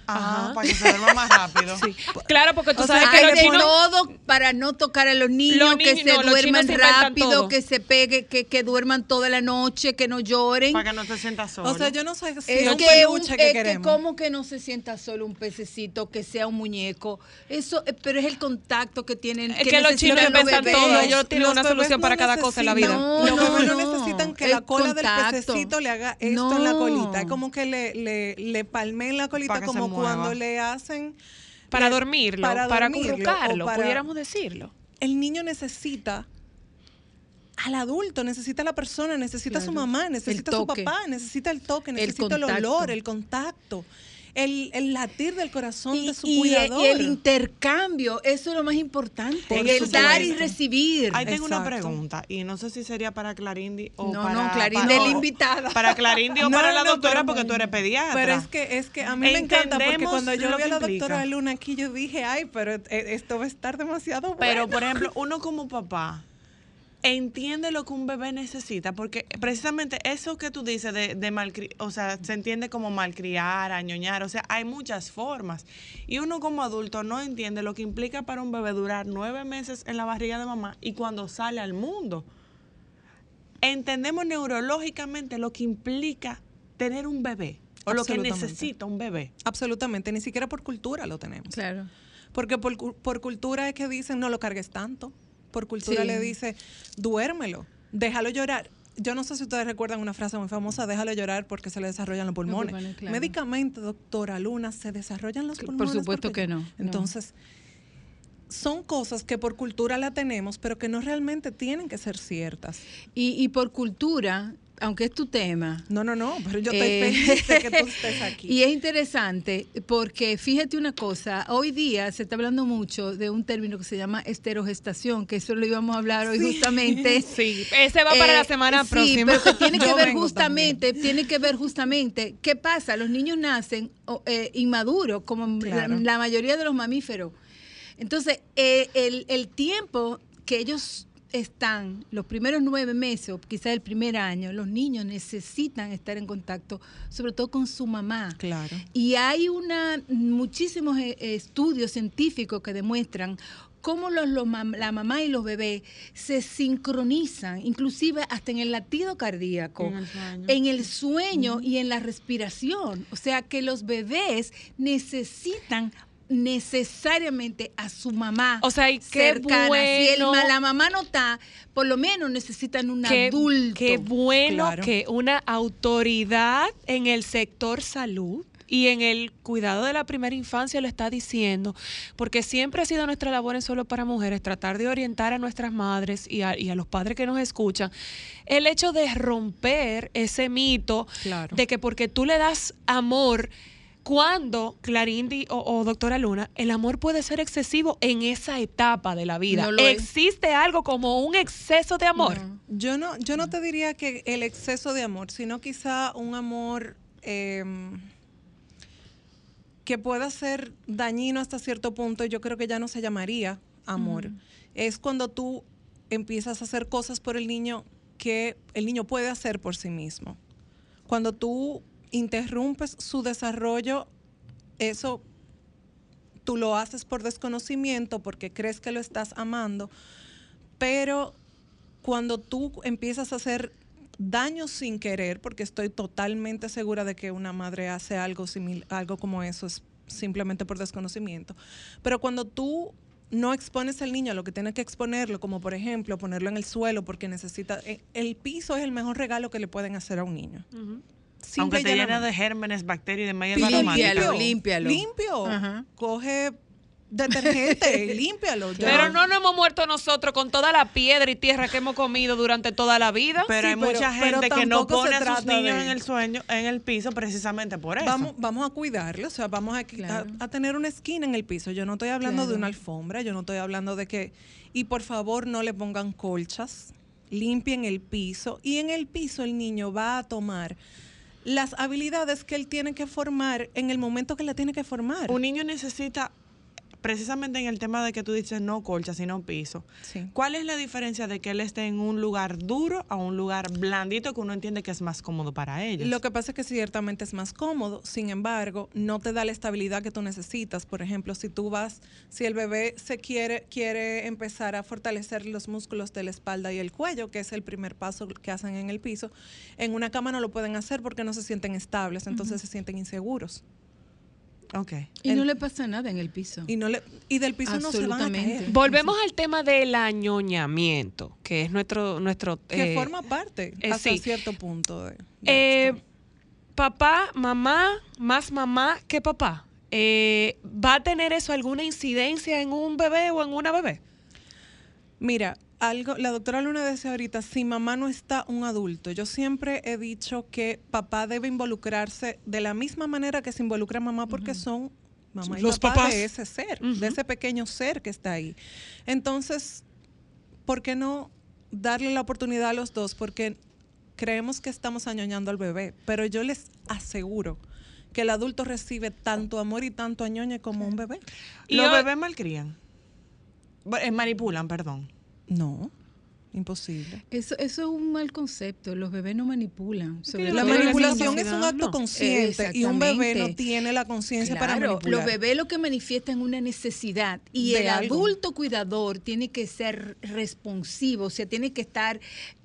Ajá, para que se duerma más rápido. Claro, porque tú O sabes sea, que hay los de chinos... todo para no tocar a los niños, Los que se no, los duerman se rápido, que se pegue, que, que duerman toda la noche, que no lloren. Para que no te sientas solo. O sea, yo no sé si es es un que, un, que es que queremos. como que no se sienta solo un pececito, que sea un muñeco. Eso, eh, pero es el contacto que tienen. Es que los necesitan chinos inventan todo, ellos tienen Los una solución para cada cosa en la vida. No, los no, bebés no no. necesitan que la cola contacto. del pececito le haga esto No. en la colita. Es como que le, le, le palmen la colita Para que se como cuando le hacen... Para le- dormirlo, para, dormirlo, acurrucarlo, para- pudiéramos decirlo. El niño necesita al adulto, necesita a la persona, necesita a su mamá, necesita a su papá, necesita el toque, necesita el, olor, el contacto, el, el latir del corazón Y, de su y- cuidador. y el intercambio, eso es lo más importante. Por el dar y recibir. Ahí tengo una pregunta y no sé si sería para Clarindi o No, para no, Clarindi para- es la invitada. Para Clarindi o No, para la doctora pero- porque tú eres pediatra. Pero es que es que a mí me encanta porque cuando yo vi a la implica. doctora Luna aquí yo dije, ay, pero eh, esto va a estar demasiado bueno. Pero por ejemplo, uno como papá entiende lo que un bebé necesita, porque precisamente eso que tú dices de, de malcri- o sea, se entiende como malcriar, añoñar, o sea, hay muchas formas. Y uno como adulto no entiende lo que implica para un bebé durar nueve meses en la barriga de mamá y cuando sale al mundo. Entendemos neurológicamente lo que implica tener un bebé o lo que necesita un bebé. Absolutamente, ni siquiera por cultura lo tenemos. Claro. Porque por, por cultura es que dicen no lo cargues tanto. Por cultura Sí. le dice duérmelo, déjalo llorar. Yo no sé si ustedes recuerdan una frase muy famosa, déjalo llorar porque se le desarrollan los pulmones. claro. Médicamente, doctora Luna, se desarrollan los pulmones. supuesto porque- que no, no. Entonces, son cosas que por cultura la tenemos, pero que no realmente tienen que ser ciertas. Y, y por cultura, aunque es tu tema. No, no, no, pero yo estoy Eh, feliz de que tú estés aquí. Y es interesante porque fíjate una cosa, hoy día se está hablando mucho de un término que se llama esterogestación, que eso lo íbamos a hablar hoy justamente. Sí, ese va para la semana sí, próxima. pero que tiene que Yo ver justamente, tiene que ver justamente, ¿qué pasa? Los niños nacen eh, inmaduros, como la- Claro. la, mayoría de los mamíferos. Entonces, eh, el, el tiempo que ellos están, los primeros nueve meses o quizás el primer año, los niños necesitan estar en contacto, sobre todo con su mamá. Claro. Y hay una muchísimos eh, estudios científicos que demuestran cómo los, la mamá y los bebés se sincronizan, inclusive hasta en el latido cardíaco, En el sueño. en el sueño y en la respiración. O sea que los bebés necesitan necesariamente a su mamá O sea, y qué cercana. Si el bueno- la mamá no está, por lo menos necesitan un Qué, adulto. qué bueno Claro. que una autoridad en el sector salud y en el cuidado de la primera infancia lo está diciendo, porque siempre ha sido nuestra labor en Solo para Mujeres tratar de orientar a nuestras madres y a, y a los padres que nos escuchan el hecho de romper ese mito Claro. de que porque tú le das amor, cuando, Clarindi o, o doctora Luna, el amor puede ser excesivo en esa etapa de la vida. No lo es. ¿Existe algo como un exceso de amor? Yo no, yo no te diría que el exceso de amor, sino quizá un amor eh, que pueda ser dañino hasta cierto punto. Yo creo que ya no se llamaría amor. Es cuando tú empiezas a hacer cosas por el niño que el niño puede hacer por sí mismo. Cuando tú interrumpes su desarrollo, eso tú lo haces por desconocimiento, porque crees que lo estás amando, pero cuando tú empiezas a hacer daño sin querer, porque estoy totalmente segura de que una madre hace algo algo como eso es simplemente por desconocimiento, pero cuando tú no expones al niño a lo que tiene que exponerlo, como por ejemplo ponerlo en el suelo porque necesita eh, el piso es el mejor regalo que le pueden hacer a un niño. Simple Aunque te llena de gérmenes, bacterias y de medias Límpialo, límpialo. Limpio. Ajá. Coge detergente y límpialo. Yo- Pero no nos hemos muerto nosotros con toda la piedra y tierra que hemos comido durante toda la vida. Pero hay pero- mucha gente que no pone a sus niños de- en el sueño, en el piso, precisamente por eso. Vamos, vamos a cuidarlo, o sea, vamos a, a- Claro. a tener una esquina en el piso. Yo no estoy hablando de una alfombra, yo no estoy hablando de que... Y por favor no le pongan colchas, limpien el piso y en el piso el niño va a tomar las habilidades que él tiene que formar en el momento que la tiene que formar. Un niño necesita, precisamente en el tema de que tú dices no colcha, sino piso. Sí. ¿Cuál es la diferencia de que él esté en un lugar duro a un lugar blandito que uno entiende que es más cómodo para ellos? Lo que pasa es que ciertamente es más cómodo, sin embargo, no te da la estabilidad que tú necesitas. Por ejemplo, si tú vas, si el bebé se quiere, quiere empezar a fortalecer los músculos de la espalda y el cuello, que es el primer paso que hacen en el piso, en una cama no lo pueden hacer porque no se sienten estables, entonces se sienten inseguros. Ok. Y no le pasa nada en el piso. Y no le, y del piso no se van a Absolutamente. caer. Volvemos al tema del añoñamiento, que es nuestro... nuestro Que eh, forma parte eh, hasta sí. cierto punto de, de Eh, esto. papá, mamá, más mamá que papá. Eh, ¿Va a tener eso alguna incidencia en un bebé o en una bebé? Mira, algo, la doctora Luna decía ahorita, si mamá no está un adulto, yo siempre he dicho que papá debe involucrarse de la misma manera que se involucra mamá porque son mamá y Los papá papás. de ese ser, de ese pequeño ser que está ahí. Entonces, ¿por qué no darle la oportunidad a los dos? Porque creemos que estamos añoñando al bebé, pero yo les aseguro que el adulto recibe tanto amor y tanto añoñe como un bebé. Los bebés malcrían. Eh, manipulan, perdón. No. Imposible. Eso, eso es un mal concepto. Los bebés no manipulan. sobre La manipulación es un acto No. consciente y un bebé no tiene la conciencia para manipular. Los bebés lo que manifiestan una necesidad y De el algo. adulto cuidador tiene que ser responsivo, o sea, tiene que estar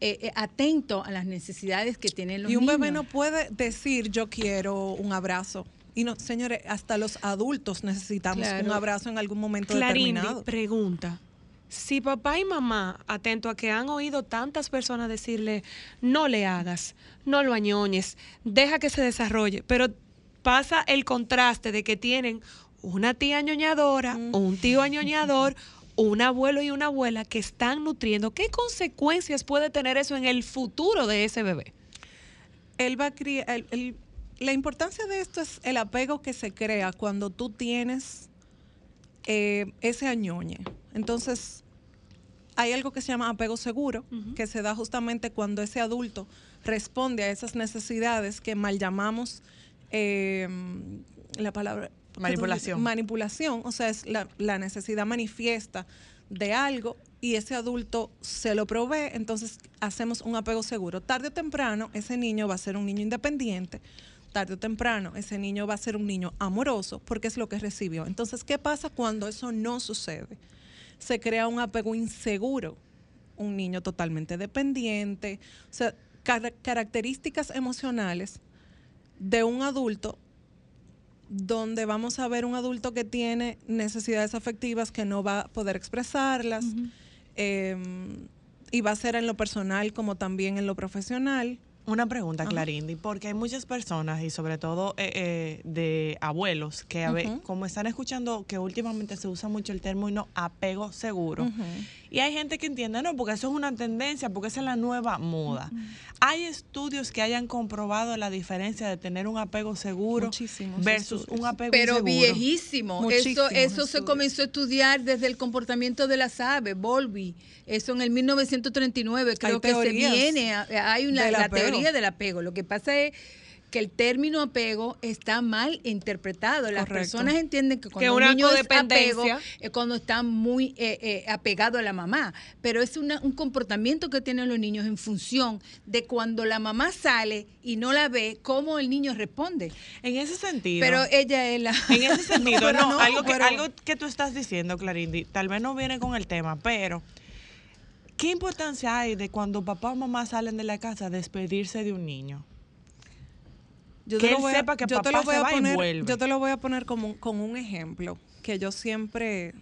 eh, eh, atento a las necesidades que tienen los Y un niños. bebé no puede decir yo quiero un abrazo. Y no, señores, hasta los adultos necesitamos Claro. un abrazo en algún momento Clarindi, determinado. pregunta. Si papá y mamá, atento a que han oído tantas personas decirle, no le hagas, no lo añoñes, deja que se desarrolle, pero pasa el contraste de que tienen una tía añoñadora, un tío añoñador, un abuelo y una abuela que están nutriendo, ¿qué consecuencias puede tener eso en el futuro de ese bebé? Él va a criar. el- el- la importancia de esto es el apego que se crea cuando tú tienes eh, ese añoñe. Entonces, hay algo que se llama apego seguro, que se da justamente cuando ese adulto responde a esas necesidades que mal llamamos eh, la palabra Manipulación. manipulación, o sea, es la, la necesidad manifiesta de algo y ese adulto se lo provee, entonces hacemos un apego seguro. Tarde o temprano, ese niño va a ser un niño independiente, tarde o temprano, ese niño va a ser un niño amoroso, porque es lo que recibió. Entonces, ¿qué pasa cuando eso no sucede? Se crea un apego inseguro, un niño totalmente dependiente, o sea, car- características emocionales de un adulto donde vamos a ver un adulto que tiene necesidades afectivas que no va a poder expresarlas eh, y va a ser en lo personal como también en lo profesional. Una pregunta, Ajá. Clarindi, porque hay muchas personas y sobre todo eh, eh, de abuelos que a ve- como están escuchando que últimamente se usa mucho el término apego seguro. Y hay gente que entiende, no, porque eso es una tendencia, porque esa es la nueva moda. ¿Hay estudios que hayan comprobado la diferencia de tener un apego seguro Muchísimos versus estudios. un apego Pero inseguro? viejísimo. Muchísimos Eso, eso se comenzó a estudiar desde el comportamiento de las aves, Volby. Eso en el 1939 creo Hay que se viene. a- Hay una la apego. teoría del apego. Lo que pasa es que el término apego está mal interpretado. Las Correcto. personas entienden que cuando Que un niño es apego es cuando está muy eh, eh, apegado a la mamá. Pero es una- un comportamiento que tienen los niños en función de cuando la mamá sale y no la ve, cómo el niño responde. En ese sentido. Pero ella es la... En ese sentido, no, no, algo, que, pero- algo que tú estás diciendo, Clarindi, tal vez no viene con el tema, pero ¿qué importancia hay de cuando papá o mamá salen de la casa despedirse de un niño? Yo Que te lo voy a- sepa que yo te papá lo voy se a va y poner. Yo te lo voy a poner como, un- con un ejemplo que yo siempre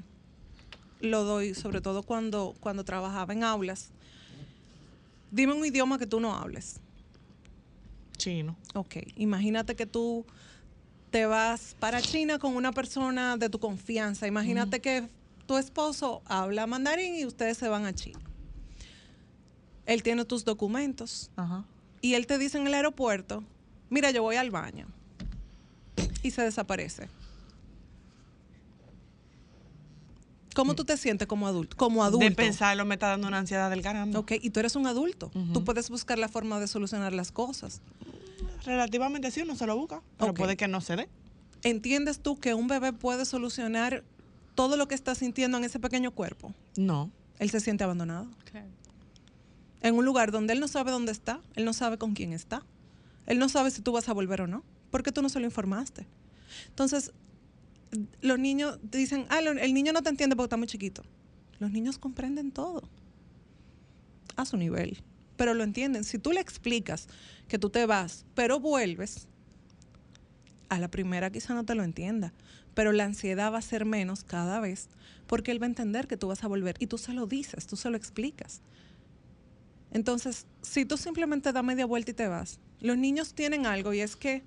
lo doy, sobre todo cuando, cuando trabajaba en aulas. Dime un idioma que tú no hables. Chino. Ok, imagínate que tú te vas para China con una persona de tu confianza. Imagínate que tu esposo habla mandarín y ustedes se van a China. Él tiene tus documentos y él te dice en el aeropuerto, mira, yo voy al baño. Y se desaparece. ¿Cómo tú te sientes como adulto? Como adulto. De pensarlo me está dando una ansiedad del caramba. Ok, y tú eres un adulto. Tú puedes buscar la forma de solucionar las cosas. Relativamente sí, uno se lo busca, pero puede que no se dé. ¿Entiendes tú que un bebé puede solucionar todo lo que está sintiendo en ese pequeño cuerpo? No. Él se siente abandonado. En un lugar donde él no sabe dónde está, él no sabe con quién está. Él no sabe si tú vas a volver o no, porque tú no se lo informaste. Entonces, los niños dicen, ah, el niño no te entiende porque está muy chiquito. Los niños comprenden todo a su nivel, pero lo entienden. Si tú le explicas que tú te vas, pero vuelves, a la primera quizá no te lo entienda, pero la ansiedad va a ser menos cada vez porque él va a entender que tú vas a volver y tú se lo dices, tú se lo explicas. Entonces, si tú simplemente das media vuelta y te vas, los niños tienen algo y es que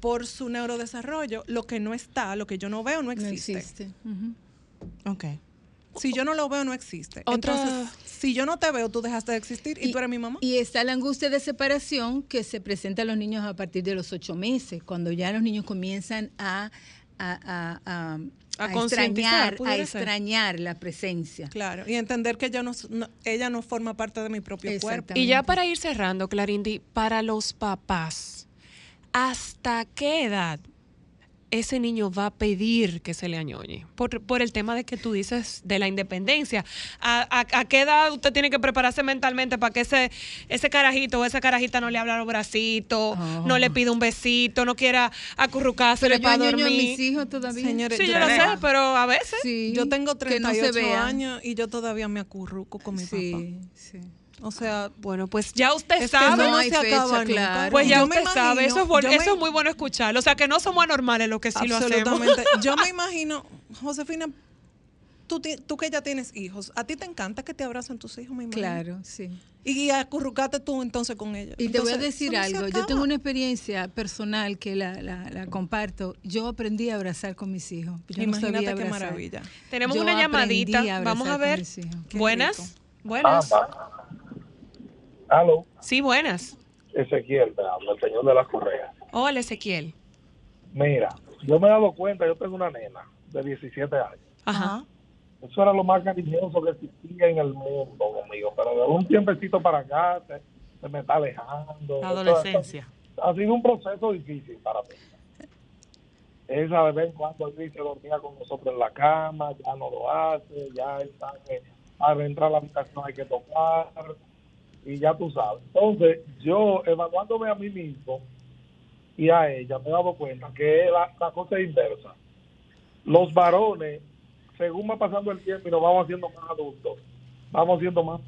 por su neurodesarrollo, lo que no está, lo que yo no veo, no existe. existe. Ujú. Ok. Si yo no lo veo, no existe. Otra- Entonces, si yo no te veo, tú dejaste de existir y, tú eres mi mamá. Y está la angustia de separación que se presenta a los niños a partir de los ocho meses, cuando ya los niños comienzan a, a, a- a- A extrañar, a ser. extrañar la presencia. Claro, y entender que ella no, no- ella no forma parte de mi propio cuerpo. Y ya para ir cerrando, Clarindi, para los papás, ¿hasta qué edad ese niño va a pedir que se le añoñe. Por, por el tema de que tú dices de la independencia. ¿A, a- a qué edad usted tiene que prepararse mentalmente para que ese, ese carajito o esa carajita no le abra los bracitos, no le pida un besito, no quiera acurrucarse Pero yo para añoño a dormir? mis hijos todavía. Señores, Sí, yo yo lo sé, tengo- pero a veces. yo tengo que no se 38 vea. años y yo todavía me acurruco con mi Sí, papá. sí. O sea, bueno, pues ya usted es sabe. eso no, No se fecha, acaba nunca. claro. Pues ya Yo me usted sabe, eso es, imagino- bueno- me- eso es muy bueno escucharlo. O sea, que no somos anormales lo que sí lo hacemos. Yo me imagino, Josefina, tú, que ya tienes hijos, a ti te encanta que te abracen tus hijos, me imagino. Claro, sí. Y acurrucate tú entonces con ellos. Y te voy a decir no algo. Yo tengo una experiencia personal que la, la- la comparto. Yo aprendí a abrazar con mis hijos. Yo no Imagínate sabía qué abrazar. maravilla. Tenemos Yo una llamadita. a Vamos a ver. Buenas. Buenas. Aló, Sí, buenas. Ezequiel, el señor de las correas. Hola, Ezequiel. Mira, yo me he dado cuenta, yo tengo una nena de 17 años. Ajá. Eso era lo más cariñoso que existía en el mundo conmigo, pero de un tiempecito para acá se, se me está alejando. La adolescencia. Ha sido un proceso difícil para mí. Esa de vez en cuando él se dormía con nosotros en la cama, ya no lo hace, ya él sabe para entrar a la habitación hay que tocar, y ya tú sabes. Entonces, yo evaluándome a mí mismo y a ella, me he dado cuenta que la, la cosa es inversa. Los varones, según va pasando el tiempo y nos vamos haciendo más adultos, vamos siendo más,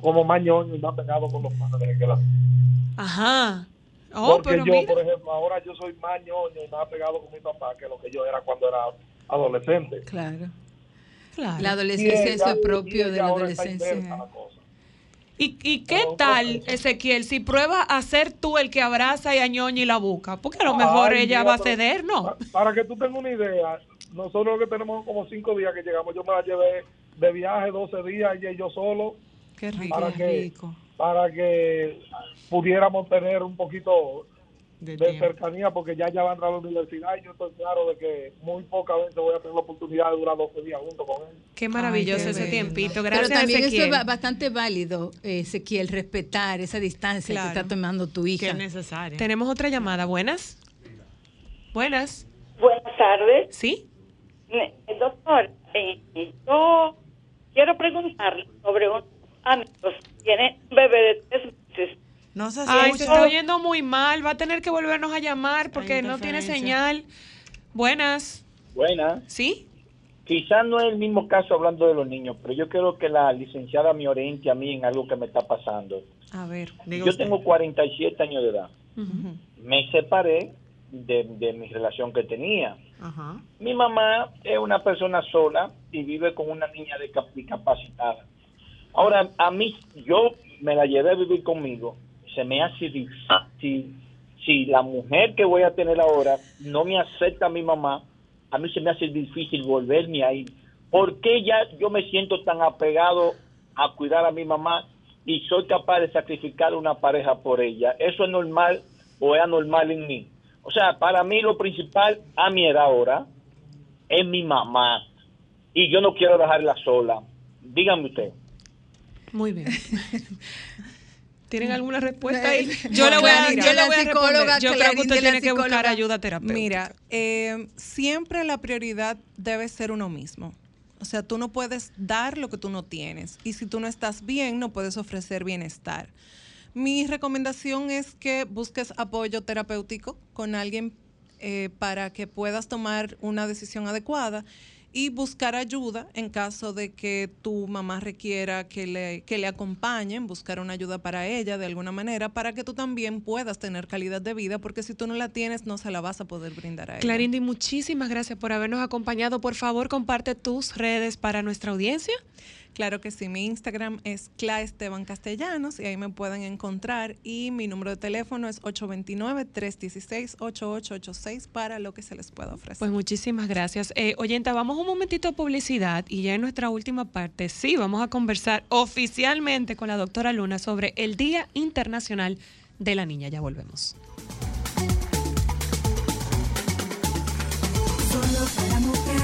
como más ñoños y más pegados con los padres que las Ajá. Oh, porque pero yo, mira. por ejemplo, ahora yo soy más ñoño y más pegado con mi papá que lo que yo era cuando era adolescente. Claro. Claro. La adolescencia, ella- es propio de la adolescencia. ¿Y, y qué tal, Ezequiel, si pruebas a ser tú el que abraza y añoña y la busca? Porque a lo mejor Ay, ella mira, va a ceder, ¿no? pa- Para que tú tengas una idea, nosotros que tenemos como cinco días que llegamos, yo me la llevé de viaje 12 días, ella y yo solo. Qué rico. Para que, para que pudiéramos tener un poquito de, cercanía, porque ya ya va a entrar a la universidad y yo estoy claro de que muy pocas veces voy a tener la oportunidad de durar 12 días junto con él. Qué maravilloso qué ese bello. tiempito. Pero Gracias, también eso Ezequiel. es ba- bastante válido, Ezequiel, respetar esa distancia Claro. que está tomando tu hija. Que es necesario. Tenemos otra llamada. Buenas. Buenas. Buenas tardes. ¿Sí? Eh, Doctor, eh, yo quiero preguntarle sobre un amigo que tiene un bebé de tres meses. No sé si Ay, se está oyendo muy mal. Va a tener que volvernos a llamar porque no tiene señal. Buenas. Buena. ¿Sí? Quizás no es el mismo caso hablando de los niños, pero yo quiero que la licenciada me oriente a mí en algo que me está pasando. A ver. Yo tengo 47 años de edad. Me separé de, de mi relación que tenía. Mi mamá es una persona sola y vive con una niña discapacitada. Ahora, a mí, yo me la llevé a vivir conmigo. Se me hace difícil. Si la mujer que voy a tener ahora no me acepta a mi mamá, a mí se me hace difícil volverme ahí. ¿Por qué ya yo me siento tan apegado a cuidar a mi mamá y soy capaz de sacrificar una pareja por ella? ¿Eso es normal o es anormal en mí? O sea, para mí lo principal a mi edad ahora es mi mamá y yo no quiero dejarla sola. Dígame usted. Muy bien. ¿Tienen alguna respuesta ahí? Eh, Yo le voy a, yo le voy a responder. Yo creo que usted tiene que buscar ayuda terapéutica. Mira, eh, siempre la prioridad debe ser uno mismo. O sea, tú no puedes dar lo que tú no tienes. Y si tú no estás bien, no puedes ofrecer bienestar. Mi recomendación es que busques apoyo terapéutico con alguien eh, para que puedas tomar una decisión adecuada y buscar ayuda en caso de que tu mamá requiera que le, que le acompañen, buscar una ayuda para ella de alguna manera, para que tú también puedas tener calidad de vida, porque si tú no la tienes, no se la vas a poder brindar a ella. Clarindy, muchísimas gracias por habernos acompañado. Por favor, comparte tus redes para nuestra audiencia. Claro que sí, mi Instagram es Cla Esteban Castellanos y ahí me pueden encontrar y mi número de teléfono es 829-316-8886 para lo que se les pueda ofrecer. Pues muchísimas gracias. Eh, oyenta, vamos un momentito a publicidad y ya en nuestra última parte, sí, vamos a conversar oficialmente con la doctora Luna sobre el Día Internacional de la Niña. Ya volvemos. Solo para mujeres.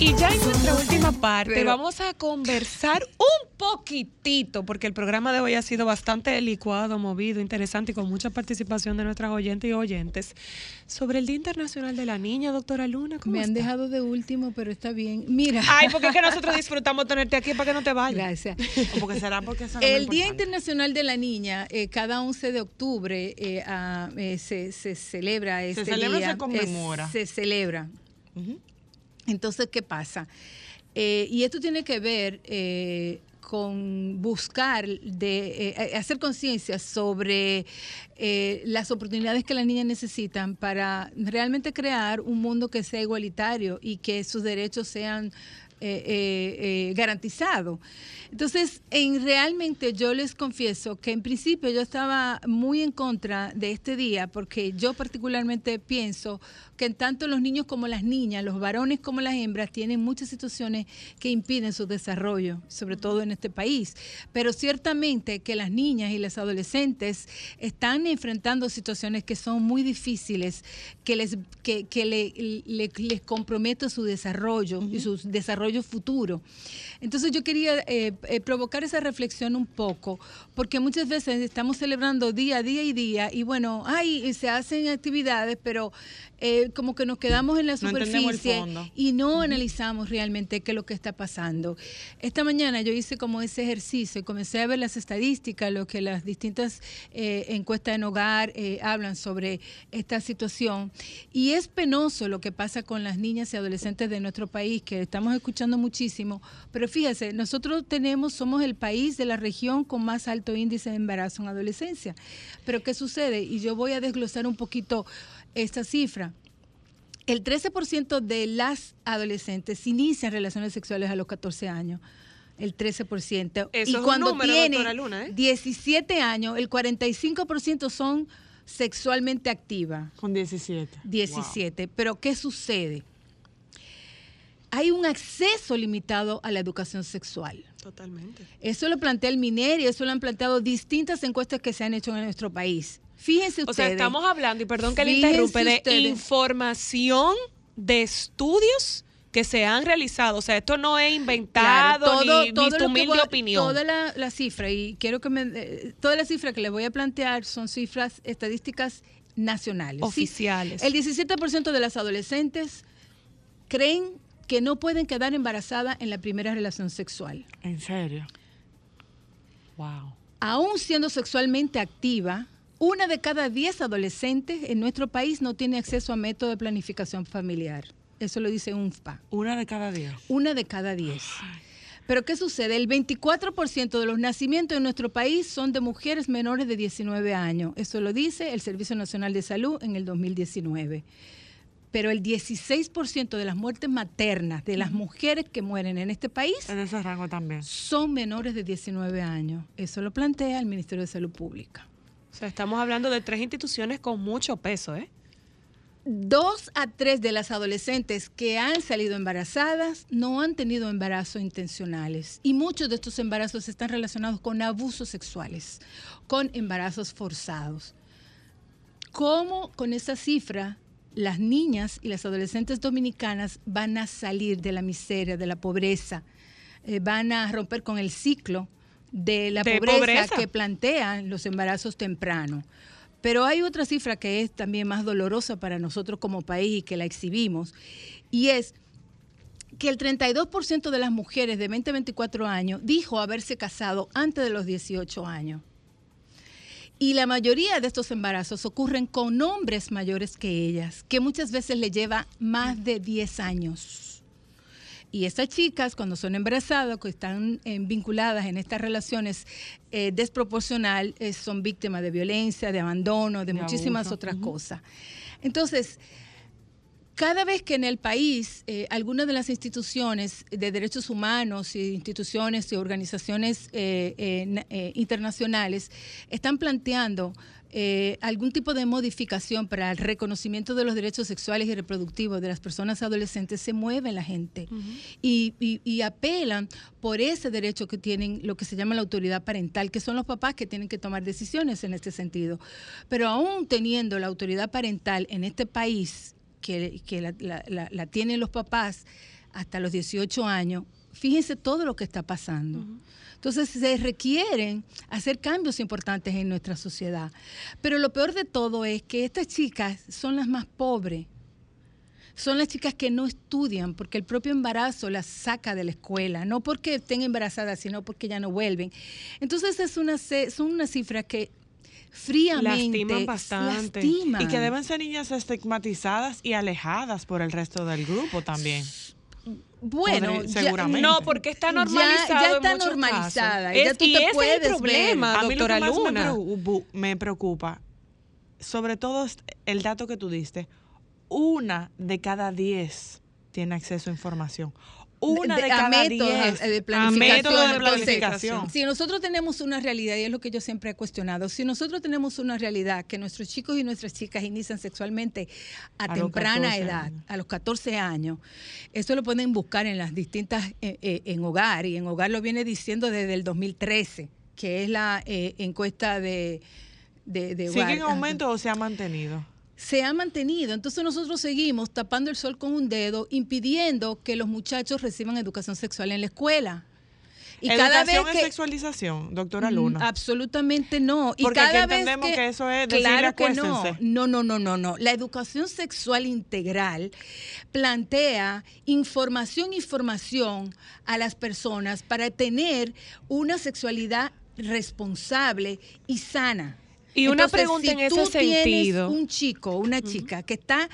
Y ya en nuestra última parte Pero- vamos a conversar un poquitito, porque el programa de hoy ha sido bastante licuado, movido, interesante y con mucha participación de nuestras oyentes y oyentes, sobre el Día Internacional de la Niña, doctora Luna. ¿cómo Me han dejado de último, pero está bien. Mira. Ay, porque es que nosotros disfrutamos tenerte aquí para que no te vayas. Gracias. O porque será porque más El Día. Internacional de la Niña, eh, cada 11 de octubre eh, eh, se, se celebra este celebra o día. se conmemora? Eh, se celebra. Entonces, ¿qué pasa? Eh, y esto tiene que ver eh, con buscar, de eh, hacer conciencia sobre las oportunidades que las niñas necesitan para realmente crear un mundo que sea igualitario y que sus derechos sean eh, eh, eh, garantizado. Entonces, en realmente yo les confieso que en principio yo estaba muy en contra de este día porque yo particularmente pienso que tanto los niños como las niñas, los varones como las hembras tienen muchas situaciones que impiden su desarrollo, sobre todo en este país. Pero ciertamente que las niñas y las adolescentes están enfrentando situaciones que son muy difíciles, que les, que, que le- le- les compromete su desarrollo y su desarrollo futuro. Entonces yo quería eh, eh, provocar esa reflexión un poco, porque muchas veces estamos celebrando día a día y día, y bueno, ay, se hacen actividades, pero eh, como que nos quedamos en la superficie y no analizamos realmente qué es lo que está pasando. Esta mañana yo hice como ese ejercicio y comencé a ver las estadísticas, lo que las distintas eh, encuestas en hogar eh, hablan sobre esta situación. Y es penoso lo que pasa con las niñas y adolescentes de nuestro país, que estamos escuchando muchísimo. Pero fíjese, nosotros tenemos, somos el país de la región con más alto índice de embarazo en adolescencia. Pero ¿qué sucede? Y yo voy a desglosar un poquito esta cifra. El 13% de las adolescentes inician relaciones sexuales a los 14 años. El 13%. Eso y cuando número, tienen Luna, ¿eh? 17 años, el 45% son sexualmente activas. Con 17. 17. Pero ¿qué sucede? Hay un acceso limitado a la educación sexual. Totalmente. Eso lo plantea el MINER y eso lo han planteado distintas encuestas que se han hecho en nuestro país. Fíjense ustedes. O sea, estamos hablando, y perdón que le interrumpe, de información de estudios que se han realizado. O sea, esto no es Claro, inventado ni, ni todo tu lo que humilde opinión. Toda la, la cifra, y quiero que me. eh, todas las cifras que les voy a plantear son cifras estadísticas nacionales. ¿sí? Oficiales. El 17% de las adolescentes creen que no pueden quedar embarazadas en la primera relación sexual. ¿En serio? Wow. Aún siendo sexualmente activa, una de cada 10 adolescentes en nuestro país no tiene acceso a método de planificación familiar. Eso lo dice UNFPA. Una de cada diez. Una de cada 10. Pero ¿qué sucede? El 24% de los nacimientos en nuestro país son de mujeres menores de 19 años. Eso lo dice el Servicio Nacional de Salud en el 2019. Pero el 16% de las muertes maternas de las mujeres que mueren en este país En ese rango también. son menores de 19 años. Eso lo plantea el Ministerio de Salud Pública. Sea, estamos hablando de tres instituciones con mucho peso, ¿eh? Dos a tres de las adolescentes que han salido embarazadas no han tenido embarazos intencionales y muchos de estos embarazos están relacionados con abusos sexuales, con embarazos forzados. ¿Cómo con esa cifra las niñas y las adolescentes dominicanas van a salir de la miseria, de la pobreza, eh, van a romper con el ciclo de la De pobreza, pobreza. que plantean los embarazos tempranos? Pero hay otra cifra que es también más dolorosa para nosotros como país y que la exhibimos, y es que el 32% de las mujeres de 20 a 24 años dijo haberse casado antes de los 18 años. Y la mayoría de estos embarazos ocurren con hombres mayores que ellas, que muchas veces le lleva más de 10 años. Y estas chicas, cuando son embarazadas, que están eh, vinculadas en estas relaciones eh, desproporcional, eh, son víctimas de violencia, de abandono, de, De muchísimas abuso. otras cosas. Entonces, cada vez que en el país eh, algunas de las instituciones de derechos humanos y instituciones y organizaciones eh, internacionales están planteando eh, algún tipo de modificación para el reconocimiento de los derechos sexuales y reproductivos de las personas adolescentes, se mueve la gente y, y- y apelan por ese derecho que tienen lo que se llama la autoridad parental, que son los papás que tienen que tomar decisiones en este sentido. Pero aún teniendo la autoridad parental en este país, que, que la, la- la- la tienen los papás, hasta los 18 años, fíjense todo lo que está pasando. Entonces se requieren hacer cambios importantes en nuestra sociedad. Pero lo peor de todo es que estas chicas son las más pobres. Son las chicas que no estudian porque el propio embarazo las saca de la escuela, no porque estén embarazadas, sino porque ya no vuelven. Entonces es una, son unas cifras que fríamente Lastiman bastante. lastiman. Y que deben ser niñas estigmatizadas y alejadas por el resto del grupo también. Bueno, ya- seguramente. No, porque está Ya- normalizado. ya en está muchos normalizada, casos. ya Es- tú y te ese es el problema, A mí lo más me Luna. preocupa, me preocupa, sobre todo el dato que tú diste, una de cada diez tiene acceso a información. Una de, de- a cada métodos diez. de planificación. de Entonces. Si nosotros tenemos una realidad, y es lo que yo siempre he cuestionado, si nosotros tenemos una realidad que nuestros chicos y nuestras chicas inician sexualmente a, temprana 14 edad, años. a los 14 años, eso lo pueden buscar en las distintas, eh, eh, en hogar, y en hogar lo viene diciendo desde el 2013, que es la eh, encuesta de, de, de ¿Sigue en aumento o se ha mantenido? Se ha mantenido. Entonces nosotros seguimos tapando el sol con un dedo, impidiendo que los muchachos reciban educación sexual en la escuela. Y cada vez ¿Educación es sexualización, doctora Mm, Luna? Absolutamente no. Y Porque cada aquí vez entendemos que eso es claro que no. No, no, no, no, no. La educación sexual integral plantea información y formación a las personas para tener una sexualidad responsable y sana. Y una Entonces, pregunta si en ese tienes sentido. un chico, una chica que está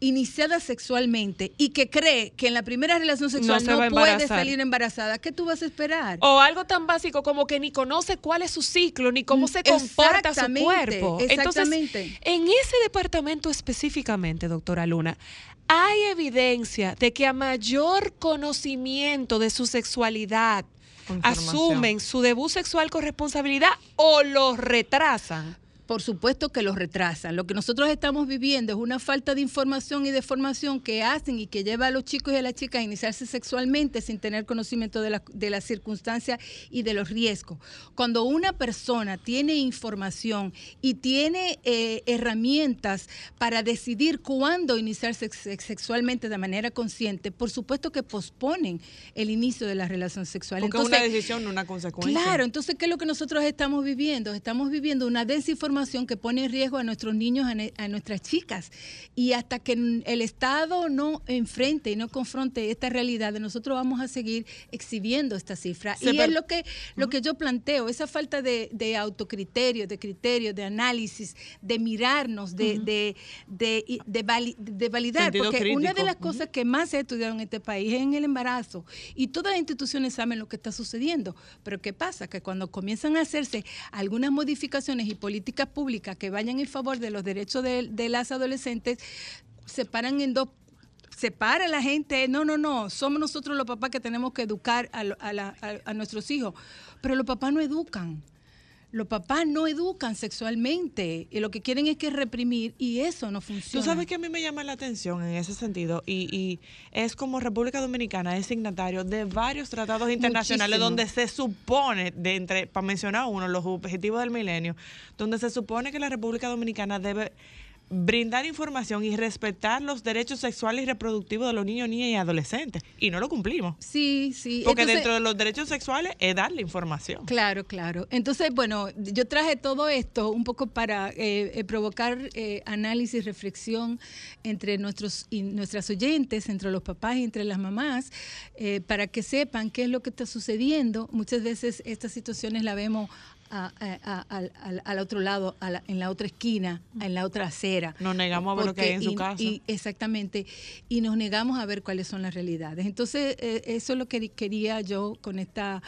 iniciada sexualmente y que cree que en la primera relación sexual se no, puede salir embarazada, ¿qué tú vas a esperar? O algo tan básico como que ni conoce cuál es su ciclo, ni cómo se comporta su cuerpo. exactamente. Entonces, en ese departamento específicamente, doctora Luna, hay evidencia de que a mayor conocimiento de su sexualidad. Asumen su debut sexual con responsabilidad o lo retrasan. Por supuesto que los retrasan. Lo que nosotros estamos viviendo es una falta de información y de formación que hacen y que lleva a los chicos y a las chicas a iniciarse sexualmente sin tener conocimiento de, la- de las circunstancias y de los riesgos. Cuando una persona tiene información y tiene eh, herramientas para decidir cuándo iniciarse sex- sexualmente de manera consciente, por supuesto que posponen el inicio de la relación sexual. Porque es Entonces, una decisión, no una consecuencia. Claro, entonces, ¿qué es lo que nosotros estamos viviendo? Estamos viviendo una desinformación que pone en riesgo a nuestros niños, a, nuestras chicas. Y hasta que el Estado no enfrente y no confronte esta realidad, nosotros vamos a seguir exhibiendo esta cifra. Se y es lo que, lo que yo planteo, esa falta de, de autocriterio, de criterio, de análisis, de mirarnos, de, de, de, de vali- de validar. Sentido porque una de las cosas que más se ha estudiado en este país es en el embarazo. Y todas las instituciones saben lo que está sucediendo. Pero ¿qué pasa? Que cuando comienzan a hacerse algunas modificaciones y políticas públicas que vayan en favor de los derechos de, las adolescentes, se paran en dos separa la gente, no, no, no, somos nosotros los papás que tenemos que educar a, a la- a- a nuestros hijos, pero los papás no educan. Los papás no educan sexualmente y lo que quieren es que reprimir y eso no funciona. Tú sabes que a mí me llama la atención en ese sentido y, y es como República Dominicana es signatario de varios tratados internacionales Muchísimo. donde se supone, de entre, para mencionar uno, los objetivos del milenio, donde se supone que la República Dominicana debe brindar información y respetar los derechos sexuales y reproductivos de los niños, niñas y adolescentes. Y no lo cumplimos. Sí, sí. Porque Entonces- dentro de los derechos sexuales es darle información. Claro, claro. Entonces, bueno, yo traje todo esto un poco para eh, eh, provocar eh, análisis, reflexión entre nuestros y nuestras oyentes, entre los papás y entre las mamás, eh, para que sepan qué es lo que está sucediendo. Muchas veces estas situaciones la vemos a- a- al, al- otro lado, a la- en la otra esquina, en la otra acera. Nos negamos a ver lo que hay en su y- casa. y- exactamente. Y nos negamos a ver cuáles son las realidades. Entonces, eh, eso es lo que quería yo con esta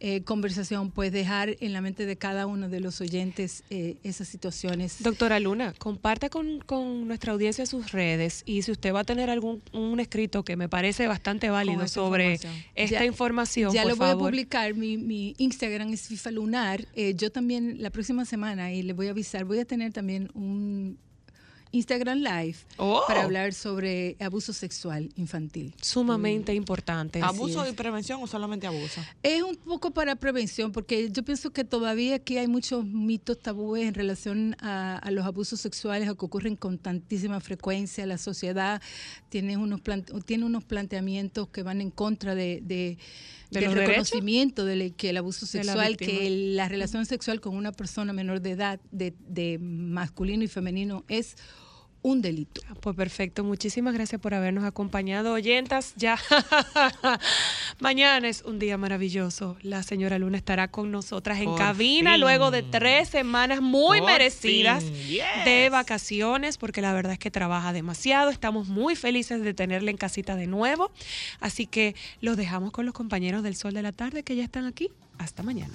eh, conversación, pues dejar en la mente de cada uno de los oyentes eh, esas situaciones. Doctora Luna, comparta con, con nuestra audiencia sus redes y si usted va a tener algún un escrito que me parece bastante válido sobre información. esta Ya- información, Ya por lo voy a favor. publicar, mi, mi Instagram es FIFA Lunar. Eh, yo también la próxima semana, y le voy a avisar, voy a tener también un Instagram Live Oh. para hablar sobre abuso sexual infantil. Sumamente importante. ¿Abuso y prevención o solamente abuso? Es un poco para prevención, porque yo pienso que todavía aquí hay muchos mitos tabúes en relación a, a los abusos sexuales que ocurren con tantísima frecuencia. La sociedad tiene unos, plante- tiene unos planteamientos que van en contra de, de- ¿De del reconocimiento de que el abuso la sexual, que la relación sexual con una persona menor de edad, de, de masculino y femenino, es un delito. Pues perfecto, muchísimas gracias por habernos acompañado, oyentas. Ya mañana es un día maravilloso. La señora Luna estará con nosotras en Por cabina fin. luego de tres semanas muy Por merecidas yes. de vacaciones, porque la verdad es que trabaja demasiado. Estamos muy felices de tenerla en casita de nuevo. Así que los dejamos con los compañeros del Sol de la Tarde que ya están aquí. Hasta mañana.